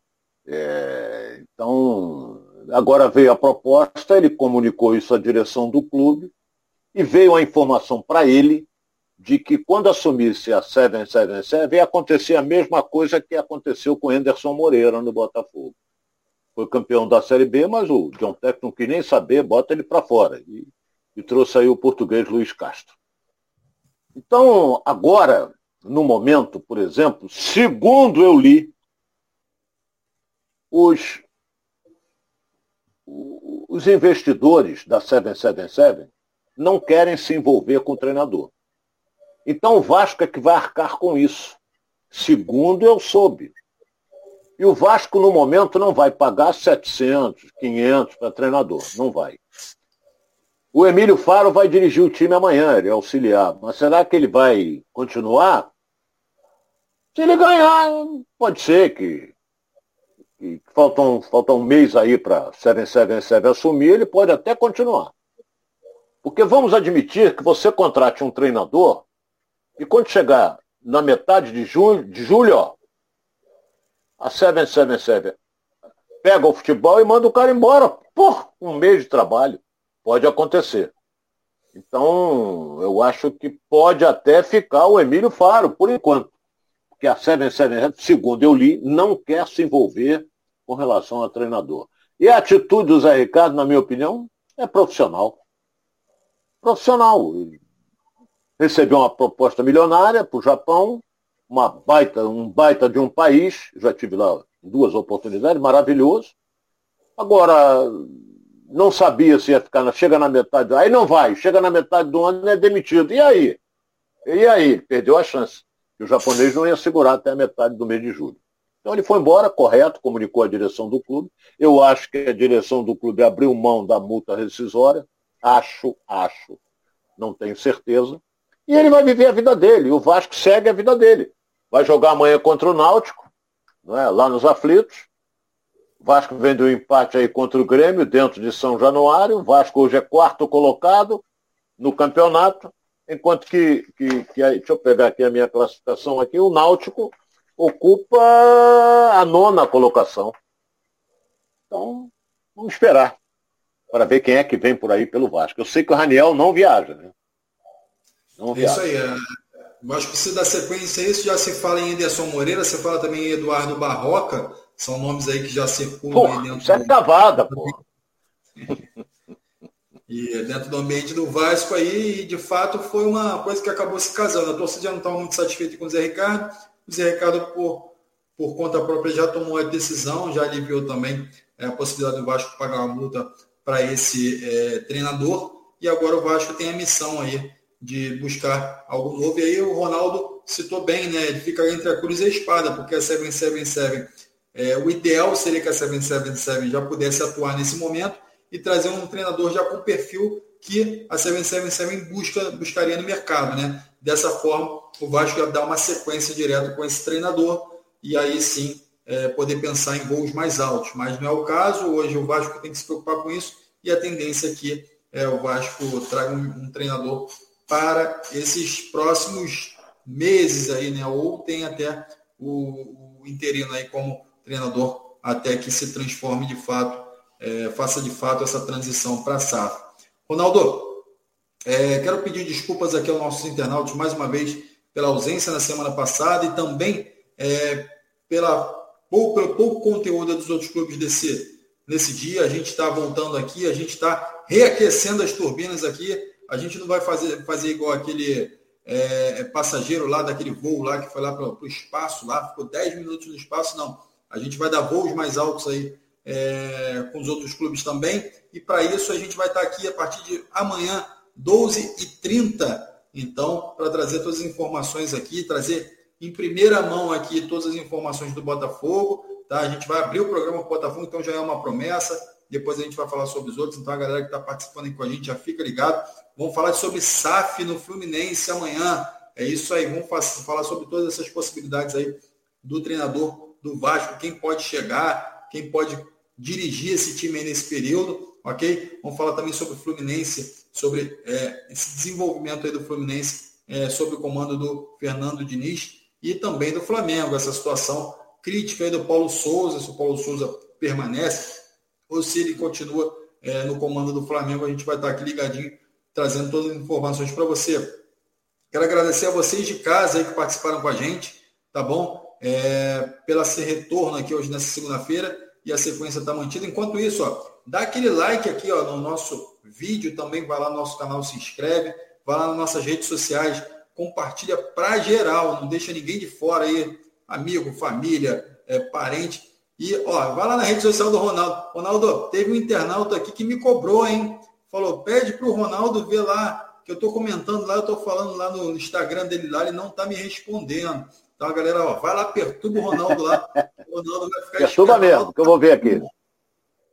É, então, agora veio a proposta, ele comunicou isso à direção do clube e veio a informação para ele de que quando assumisse a 777 ia acontecer a mesma coisa que aconteceu com Anderson Moreira no Botafogo. Foi campeão da Série B, mas o John Tech não quis nem saber, bota ele para fora. E, e trouxe aí o português Luiz Castro. Então, agora, no momento, por exemplo, segundo eu li, os, os investidores da 777 não querem se envolver com o treinador. Então o Vasco é que vai arcar com isso. Segundo eu soube. E o Vasco, no momento, não vai pagar 700, 500 para treinador. Não vai. O Emílio Faro vai dirigir o time amanhã, ele é auxiliar. Mas será que ele vai continuar? Se ele ganhar, pode ser que, que falta, um, falta um mês aí para 777 assumir, ele pode até continuar. Porque vamos admitir que você contrate um treinador e quando chegar na metade de julho, de julho ó, a 777 pega o futebol e manda o cara embora. Por um mês de trabalho. Pode acontecer. Então, eu acho que pode até ficar o Emílio Faro, por enquanto. Porque a 777, segundo eu li, não quer se envolver com relação a treinador. E a atitude do Zé Ricardo, na minha opinião, é profissional profissional. Recebeu uma proposta milionária para o Japão, uma baita, um baita de um país, já tive lá duas oportunidades, maravilhoso. Agora, não sabia se ia ficar, na, chega na metade, aí não vai, chega na metade do ano é demitido. E aí? E aí? Perdeu a chance. E o japonês não ia segurar até a metade do mês de julho. Então ele foi embora, correto, comunicou a direção do clube. Eu acho que a direção do clube abriu mão da multa rescisória, Acho, acho. Não tenho certeza. E ele vai viver a vida dele. O Vasco segue a vida dele. Vai jogar amanhã contra o Náutico, não é? lá nos aflitos. O Vasco vem do empate aí contra o Grêmio, dentro de São Januário. O Vasco hoje é quarto colocado no campeonato, enquanto que, que, que deixa eu pegar aqui a minha classificação aqui, o Náutico ocupa a nona colocação. Então, vamos esperar para ver quem é que vem por aí pelo Vasco. Eu sei que o Raniel não viaja, né? Não viaja. Isso aí. É. O Vasco precisa dar sequência a isso. Já se fala em Anderson Moreira, você fala também em Eduardo Barroca. São nomes aí que já circulam porra, aí dentro isso é cavada, pô. E dentro do ambiente do Vasco aí, de fato, foi uma coisa que acabou se casando. A torcida já não estava muito satisfeita com o Zé Ricardo. O Zé Ricardo, por, por conta própria, já tomou a decisão, já aliviou também é, a possibilidade do Vasco pagar uma multa para esse é, treinador. E agora o Vasco tem a missão aí de buscar algo novo. E aí o Ronaldo citou bem, né? Ele fica entre a cruz e a espada, porque a 777, é, o ideal seria que a 777 já pudesse atuar nesse momento e trazer um treinador já com perfil que a 777 busca, buscaria no mercado, né? Dessa forma, o Vasco ia dar uma sequência direta com esse treinador e aí sim é, poder pensar em gols mais altos. Mas não é o caso. Hoje o Vasco tem que se preocupar com isso e a tendência é que é, o Vasco traga um, um, treinador para esses próximos meses aí, né? Ou tem até o, o interino aí como treinador até que se transforme de fato, é, faça de fato essa transição para a SAF. Ronaldo, é, quero pedir desculpas aqui aos nossos internautas mais uma vez pela ausência na semana passada e também é, pela pouco, pelo pouco conteúdo dos outros clubes desse, nesse dia. A gente está voltando aqui, a gente está reaquecendo as turbinas aqui. A gente não vai fazer, fazer igual aquele é, passageiro lá daquele voo lá que foi lá para o espaço, lá ficou 10 minutos no espaço, não. A gente vai dar voos mais altos aí é, com os outros clubes também. E para isso a gente vai estar tá aqui a partir de amanhã, 12h30. Então, para trazer todas as informações aqui, trazer em primeira mão aqui todas as informações do Botafogo. Tá? A gente vai abrir o programa com o Botafogo, então já é uma promessa. Depois a gente vai falar sobre os outros. Então a galera que está participando aí com a gente já fica ligado. Vamos falar sobre SAF no Fluminense amanhã. É isso aí. Vamos falar sobre todas essas possibilidades aí do treinador do Vasco, quem pode chegar, quem pode dirigir esse time aí nesse período, ok? Vamos falar também sobre o Fluminense, sobre é, esse desenvolvimento aí do Fluminense, é, sob o comando do Fernando Diniz e também do Flamengo, essa situação crítica aí do Paulo Souza, se o Paulo Souza permanece ou se ele continua é, no comando do Flamengo, a gente vai estar aqui ligadinho trazendo todas as informações para você. Quero agradecer a vocês de casa aí que participaram com a gente, tá bom? É, pela ser retorno aqui hoje nessa segunda-feira e a sequência está mantida. Enquanto isso, ó, dá aquele like aqui ó, no nosso vídeo, também vai lá no nosso canal, se inscreve, vai lá nas nossas redes sociais, compartilha para geral, não deixa ninguém de fora aí, amigo, família, é, parente. E, ó, vai lá na rede social do Ronaldo. Ronaldo, teve um internauta aqui que me cobrou, hein? Falou, pede para o Ronaldo ver lá, que eu estou comentando lá, eu estou falando lá no Instagram dele lá, ele não está me respondendo. Então, galera, ó, vai lá, perturba o Ronaldo lá. O Ronaldo vai ficar Perturba mesmo, que eu vou ver aqui.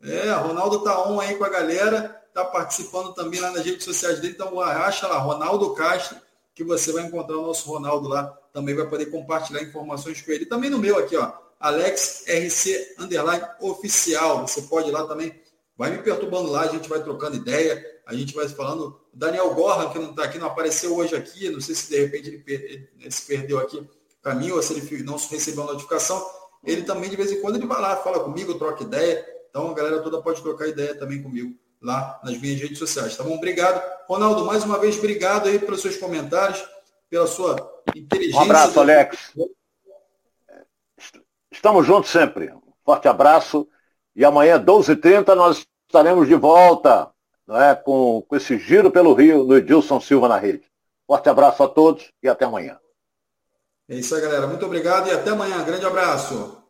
É, Ronaldo tá on aí com a galera, tá participando também lá nas redes sociais dele, então acha lá, Ronaldo Castro, que você vai encontrar o nosso Ronaldo lá, também vai poder compartilhar informações com ele. Também no meu aqui, ó, Alex RC Underline Oficial. Você pode ir lá também. Vai me perturbando lá, a gente vai trocando ideia, a gente vai falando. O Daniel Gorra, que não está aqui, não apareceu hoje aqui, não sei se de repente ele, per... ele se perdeu aqui caminho ou se ele não recebeu a notificação. Ele também, de vez em quando, ele vai lá, fala comigo, troca ideia. Então a galera toda pode trocar ideia também comigo lá nas minhas redes sociais. Tá bom? Obrigado. Ronaldo, mais uma vez, obrigado aí pelos seus comentários, pela sua inteligência. Um abraço, Alex. Estamos juntos sempre. Forte abraço. E amanhã, 12h30, nós estaremos de volta não é, com, com esse giro pelo Rio no Edilson Silva na rede. Forte abraço a todos e até amanhã. É isso aí, galera. Muito obrigado e até amanhã. Grande abraço.